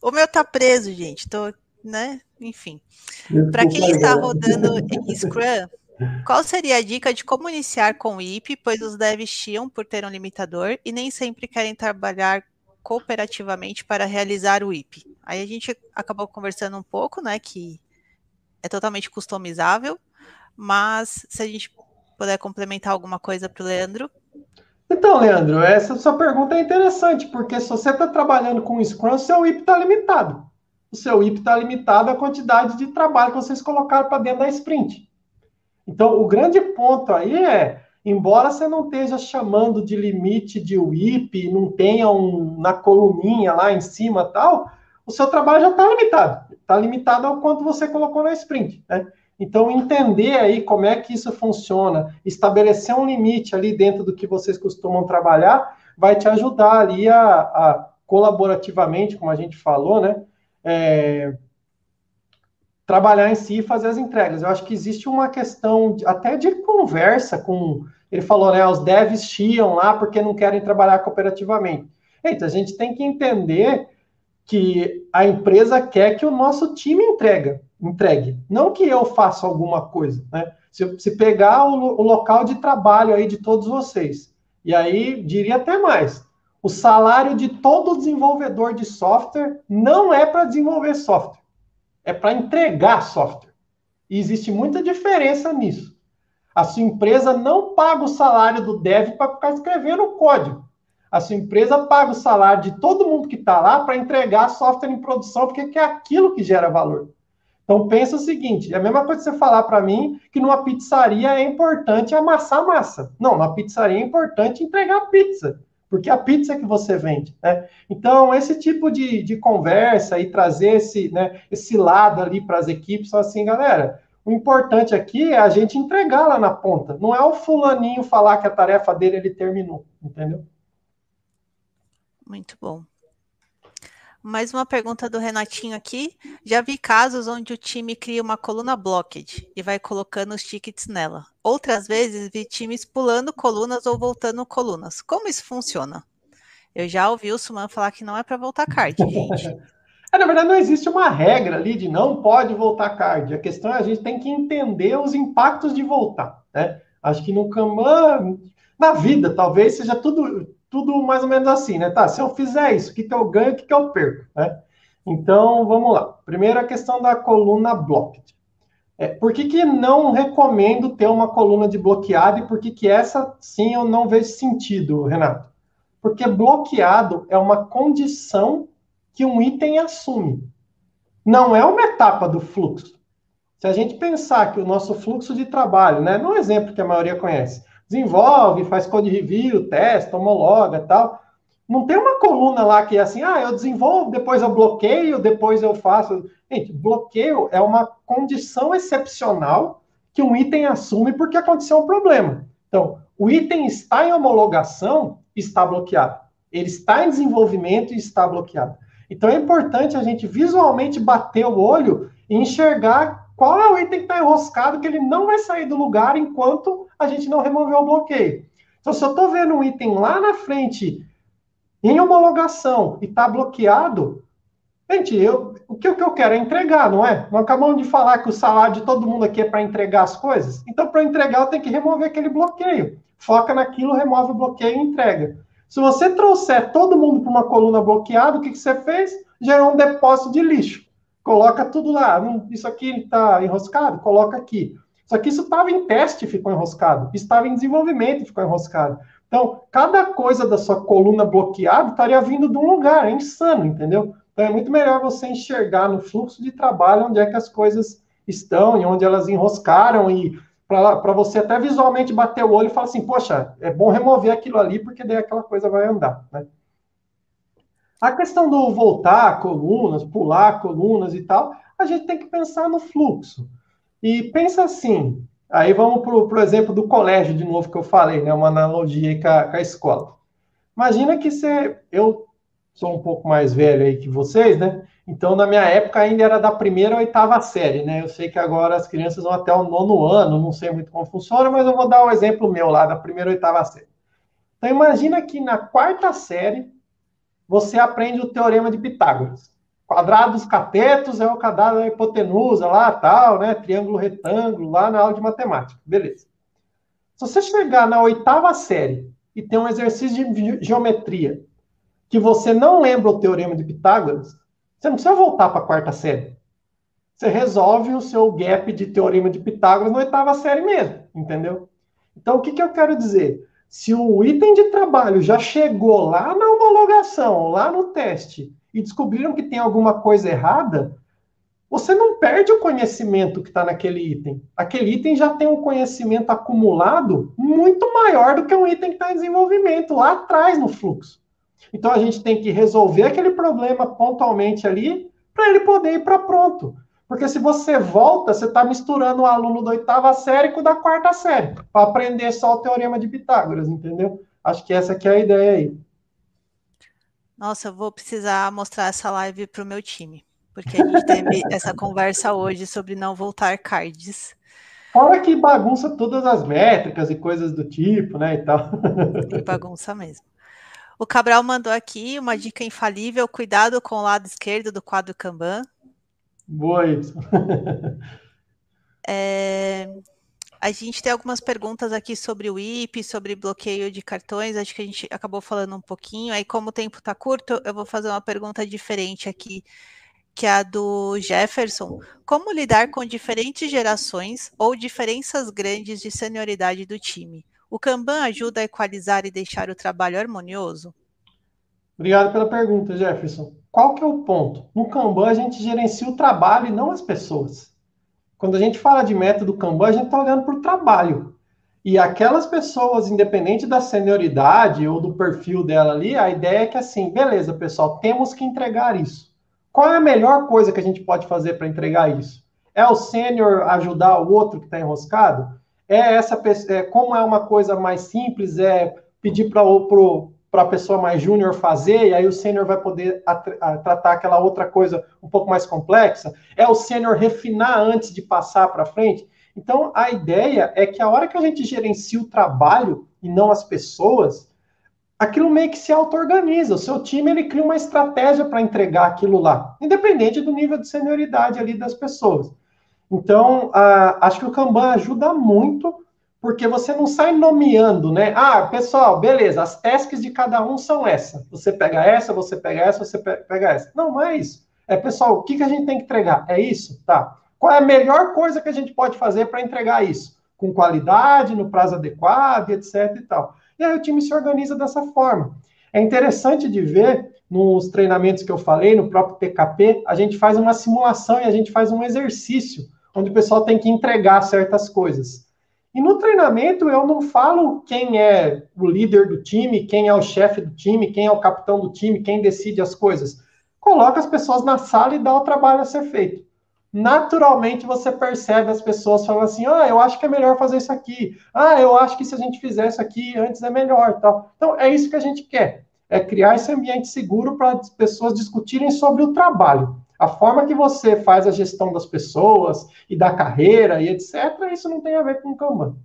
O meu tá preso, gente. Tô, né? Enfim. Para quem está rodando em Scrum, Qual seria a dica de como iniciar com o IP, pois os devs chiam por ter um limitador e nem sempre querem trabalhar cooperativamente para realizar o IP? Aí a gente acabou conversando um pouco, né, que é totalmente customizável, mas se a gente puder complementar alguma coisa para o Leandro. Então, Leandro, essa sua pergunta é interessante, porque se você está trabalhando com o Scrum, seu IP está limitado. O seu IP está limitado à quantidade de trabalho que vocês colocaram para dentro da sprint. Então, o grande ponto aí é, embora você não esteja chamando de limite de WIP, não tenha um na coluninha lá em cima tal, o seu trabalho já está limitado. Está limitado ao quanto você colocou na sprint. Né? Então, entender aí como é que isso funciona, estabelecer um limite ali dentro do que vocês costumam trabalhar, vai te ajudar ali a, a colaborativamente, como a gente falou, né? É, trabalhar em si e fazer as entregas. Eu acho que existe uma questão de, até de conversa com. Ele falou, né? Os devs chiam lá porque não querem trabalhar cooperativamente. Então, a gente tem que entender que a empresa quer que o nosso time entrega, entregue, não que eu faça alguma coisa, né? Se, se pegar o, o local de trabalho aí de todos vocês, e aí diria até mais, o salário de todo desenvolvedor de software não é para desenvolver software, é para entregar software. E existe muita diferença nisso. A sua empresa não paga o salário do dev para ficar escrevendo código a sua empresa paga o salário de todo mundo que está lá para entregar software em produção, porque é aquilo que gera valor. Então pensa o seguinte: é a mesma coisa que você falar para mim que numa pizzaria é importante amassar massa. Não, na pizzaria é importante entregar pizza, porque a pizza que você vende. Né? Então, esse tipo de, de conversa e trazer esse, né, esse lado ali para as equipes, assim, galera. O importante aqui é a gente entregar lá na ponta. Não é o fulaninho falar que a tarefa dele ele terminou, entendeu? Muito bom. Mais uma pergunta do Renatinho aqui. Já vi casos onde o time cria uma coluna blocked e vai colocando os tickets nela. Outras vezes vi times pulando colunas ou voltando colunas. Como isso funciona? Eu já ouvi o Suman falar que não é para voltar card, gente. é, na verdade, não existe uma regra ali de não pode voltar card. A questão é a gente tem que entender os impactos de voltar. Né? Acho que no Kanban, na vida, talvez seja tudo tudo mais ou menos assim, né? Tá, se eu fizer isso, o que, que eu ganho, o que, que eu perco, né? Então, vamos lá. Primeiro, a questão da coluna blocked. É, por que, que não recomendo ter uma coluna de bloqueado e por que, que essa sim eu não vejo sentido, Renato? Porque bloqueado é uma condição que um item assume. Não é uma etapa do fluxo. Se a gente pensar que o nosso fluxo de trabalho, né, no exemplo que a maioria conhece, desenvolve, faz code review, testa, homologa tal. Não tem uma coluna lá que é assim, ah, eu desenvolvo, depois eu bloqueio, depois eu faço. Gente, bloqueio é uma condição excepcional que um item assume porque aconteceu um problema. Então, o item está em homologação, está bloqueado. Ele está em desenvolvimento e está bloqueado. Então, é importante a gente visualmente bater o olho e enxergar qual é o item que está enroscado que ele não vai sair do lugar enquanto a gente não remover o bloqueio? Então, se eu estou vendo um item lá na frente em homologação e está bloqueado, gente, eu, o que, o que eu quero é entregar, não é? Não acabamos de falar que o salário de todo mundo aqui é para entregar as coisas? Então, para entregar, eu tenho que remover aquele bloqueio. Foca naquilo, remove o bloqueio e entrega. Se você trouxer todo mundo para uma coluna bloqueada, o que, que você fez? Gerou um depósito de lixo coloca tudo lá. Isso aqui está enroscado, coloca aqui. Só que isso estava em teste ficou enroscado. Estava em desenvolvimento ficou enroscado. Então, cada coisa da sua coluna bloqueada estaria vindo de um lugar. É insano, entendeu? Então, é muito melhor você enxergar no fluxo de trabalho onde é que as coisas estão e onde elas enroscaram e para você até visualmente bater o olho e falar assim, poxa, é bom remover aquilo ali porque daí aquela coisa vai andar, né? A questão do voltar colunas, pular colunas e tal, a gente tem que pensar no fluxo. E pensa assim, aí vamos para o exemplo do colégio de novo que eu falei, né? Uma analogia com a, com a escola. Imagina que você, eu sou um pouco mais velho aí que vocês, né? Então, na minha época, ainda era da primeira ou oitava série, né? Eu sei que agora as crianças vão até o nono ano, não sei muito como funciona, mas eu vou dar o um exemplo meu lá, da primeira ou oitava série. Então, imagina que na quarta série, você aprende o teorema de Pitágoras. quadrado dos catetos é o quadrado da hipotenusa lá, tal, né? Triângulo retângulo lá na aula de matemática. Beleza. Se você chegar na oitava série e tem um exercício de geometria que você não lembra o teorema de Pitágoras, você não precisa voltar para a quarta série. Você resolve o seu gap de teorema de Pitágoras na oitava série mesmo, entendeu? Então, o que, que eu quero dizer? Se o item de trabalho já chegou lá na homologação, lá no teste, e descobriram que tem alguma coisa errada, você não perde o conhecimento que está naquele item. Aquele item já tem um conhecimento acumulado muito maior do que um item que está em desenvolvimento, lá atrás no fluxo. Então a gente tem que resolver aquele problema pontualmente ali para ele poder ir para pronto. Porque se você volta, você está misturando o aluno da oitava série com o da quarta série, para aprender só o teorema de Pitágoras, entendeu? Acho que essa é a ideia aí. Nossa, eu vou precisar mostrar essa live para o meu time, porque a gente teve essa conversa hoje sobre não voltar cards. Fora que bagunça todas as métricas e coisas do tipo, né, e tal. E bagunça mesmo. O Cabral mandou aqui uma dica infalível: cuidado com o lado esquerdo do quadro Kanban. Boa, isso. é, a gente tem algumas perguntas aqui sobre o IP, sobre bloqueio de cartões. Acho que a gente acabou falando um pouquinho. Aí, como o tempo está curto, eu vou fazer uma pergunta diferente aqui, que é a do Jefferson. Como lidar com diferentes gerações ou diferenças grandes de senioridade do time? O Kanban ajuda a equalizar e deixar o trabalho harmonioso? Obrigado pela pergunta, Jefferson. Qual que é o ponto? No Kanban, a gente gerencia o trabalho e não as pessoas. Quando a gente fala de método Kanban, a gente está olhando para o trabalho. E aquelas pessoas, independente da senioridade ou do perfil dela ali, a ideia é que assim, beleza, pessoal, temos que entregar isso. Qual é a melhor coisa que a gente pode fazer para entregar isso? É o sênior ajudar o outro que está enroscado? É essa é, como é uma coisa mais simples, é pedir para a pessoa mais júnior fazer, e aí o sênior vai poder a, a, tratar aquela outra coisa um pouco mais complexa. É o sênior refinar antes de passar para frente. Então, a ideia é que a hora que a gente gerencia o trabalho e não as pessoas, aquilo meio que se auto-organiza. O seu time ele cria uma estratégia para entregar aquilo lá, independente do nível de senioridade ali das pessoas. Então, acho que o Kanban ajuda muito, porque você não sai nomeando, né? Ah, pessoal, beleza, as tasks de cada um são essa. Você pega essa, você pega essa, você pega essa. Não, não é isso. É, pessoal, o que, que a gente tem que entregar? É isso? Tá. Qual é a melhor coisa que a gente pode fazer para entregar isso? Com qualidade, no prazo adequado, etc e tal. E aí o time se organiza dessa forma. É interessante de ver nos treinamentos que eu falei, no próprio TKP, a gente faz uma simulação e a gente faz um exercício onde o pessoal tem que entregar certas coisas. E no treinamento eu não falo quem é o líder do time, quem é o chefe do time, quem é o capitão do time, quem decide as coisas. Coloca as pessoas na sala e dá o trabalho a ser feito. Naturalmente você percebe as pessoas falando assim: ah, eu acho que é melhor fazer isso aqui. Ah, eu acho que se a gente fizer isso aqui antes é melhor. Tal. Então é isso que a gente quer. É criar esse ambiente seguro para as pessoas discutirem sobre o trabalho. A forma que você faz a gestão das pessoas e da carreira e etc., isso não tem a ver com o Kanban.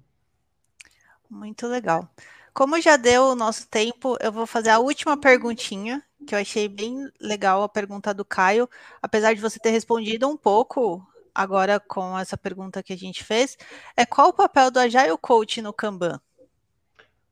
Muito legal. Como já deu o nosso tempo, eu vou fazer a última perguntinha, que eu achei bem legal a pergunta do Caio, apesar de você ter respondido um pouco agora com essa pergunta que a gente fez, é qual o papel do Agile Coach no Kanban?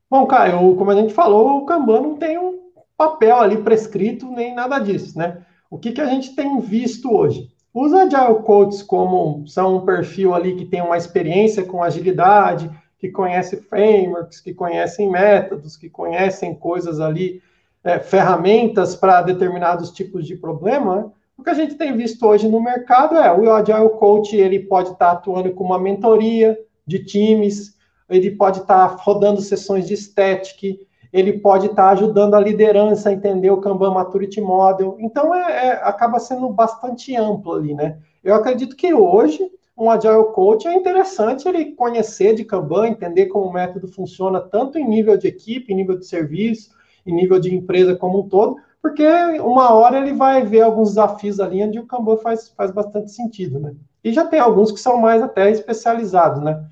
Bom, Caio, como a gente falou, o Kanban não tem um papel ali prescrito nem nada disso, né? O que, que a gente tem visto hoje? Os Agile Coaches, como são um perfil ali que tem uma experiência com agilidade, que conhece frameworks, que conhecem métodos, que conhecem coisas ali, é, ferramentas para determinados tipos de problema, né? o que a gente tem visto hoje no mercado é o Agile Coach, ele pode estar tá atuando com uma mentoria de times, ele pode estar tá rodando sessões de static, ele pode estar tá ajudando a liderança a entender o Kanban Maturity Model. Então, é, é, acaba sendo bastante amplo ali, né? Eu acredito que hoje, um Agile Coach é interessante ele conhecer de Kanban, entender como o método funciona, tanto em nível de equipe, em nível de serviço, em nível de empresa como um todo, porque uma hora ele vai ver alguns desafios ali onde o Kanban faz, faz bastante sentido, né? E já tem alguns que são mais até especializados, né?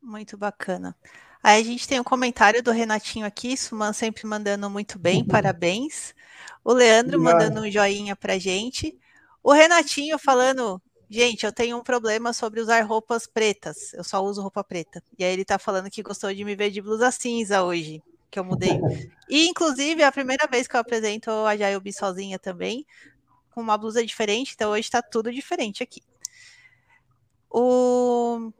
Muito bacana. Aí a gente tem um comentário do Renatinho aqui, Suman sempre mandando muito bem, uhum. parabéns. O Leandro Obrigado. mandando um joinha pra gente. O Renatinho falando, gente, eu tenho um problema sobre usar roupas pretas. Eu só uso roupa preta. E aí ele tá falando que gostou de me ver de blusa cinza hoje, que eu mudei. e inclusive é a primeira vez que eu apresento a Jailbi sozinha também, com uma blusa diferente, então hoje tá tudo diferente aqui. O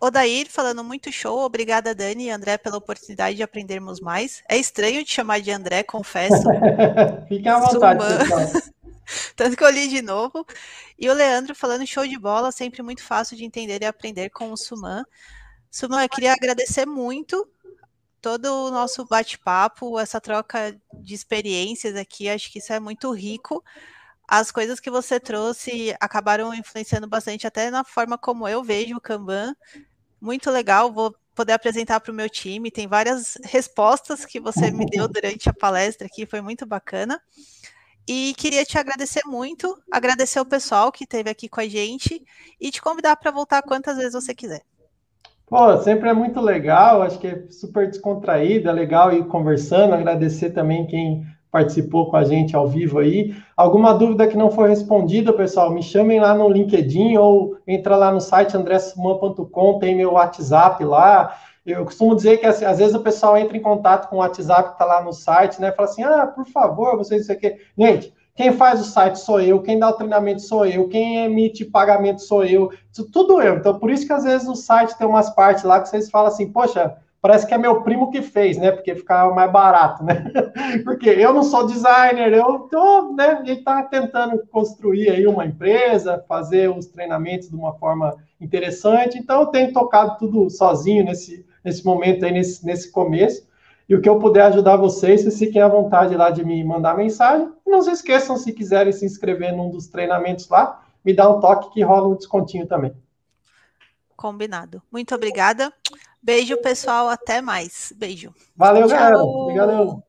Odair falando muito show, obrigada Dani e André pela oportunidade de aprendermos mais. É estranho te chamar de André, confesso. Fique à vontade, Tanto que eu li de novo. E o Leandro falando show de bola, sempre muito fácil de entender e aprender com o Suman. Suman, eu queria agradecer muito todo o nosso bate-papo, essa troca de experiências aqui, acho que isso é muito rico. As coisas que você trouxe acabaram influenciando bastante até na forma como eu vejo o Kanban muito legal. Vou poder apresentar para o meu time. Tem várias respostas que você me deu durante a palestra aqui, foi muito bacana. E queria te agradecer muito, agradecer o pessoal que esteve aqui com a gente e te convidar para voltar quantas vezes você quiser. Pô, sempre é muito legal, acho que é super descontraído, é legal ir conversando, agradecer também quem participou com a gente ao vivo aí. Alguma dúvida que não foi respondida, pessoal, me chamem lá no LinkedIn ou entra lá no site andressuman.com, tem meu WhatsApp lá. Eu costumo dizer que assim, às vezes o pessoal entra em contato com o WhatsApp que está lá no site, né? Fala assim, ah, por favor, vocês isso aqui. Gente, quem faz o site sou eu, quem dá o treinamento sou eu, quem emite pagamento sou eu, tudo eu. Então, por isso que às vezes o site tem umas partes lá que vocês falam assim, poxa, parece que é meu primo que fez, né? Porque ficava mais barato, né? Porque eu não sou designer, eu tô, né? A gente tá tentando construir aí uma empresa, fazer os treinamentos de uma forma interessante, então eu tenho tocado tudo sozinho nesse, nesse momento aí, nesse, nesse começo. E o que eu puder ajudar vocês, vocês fiquem à vontade lá de me mandar mensagem. Não se esqueçam, se quiserem se inscrever num dos treinamentos lá, me dá um toque que rola um descontinho também. Combinado. Muito obrigada. Beijo, pessoal. Até mais. Beijo. Valeu, Tchau. galera. Obrigado.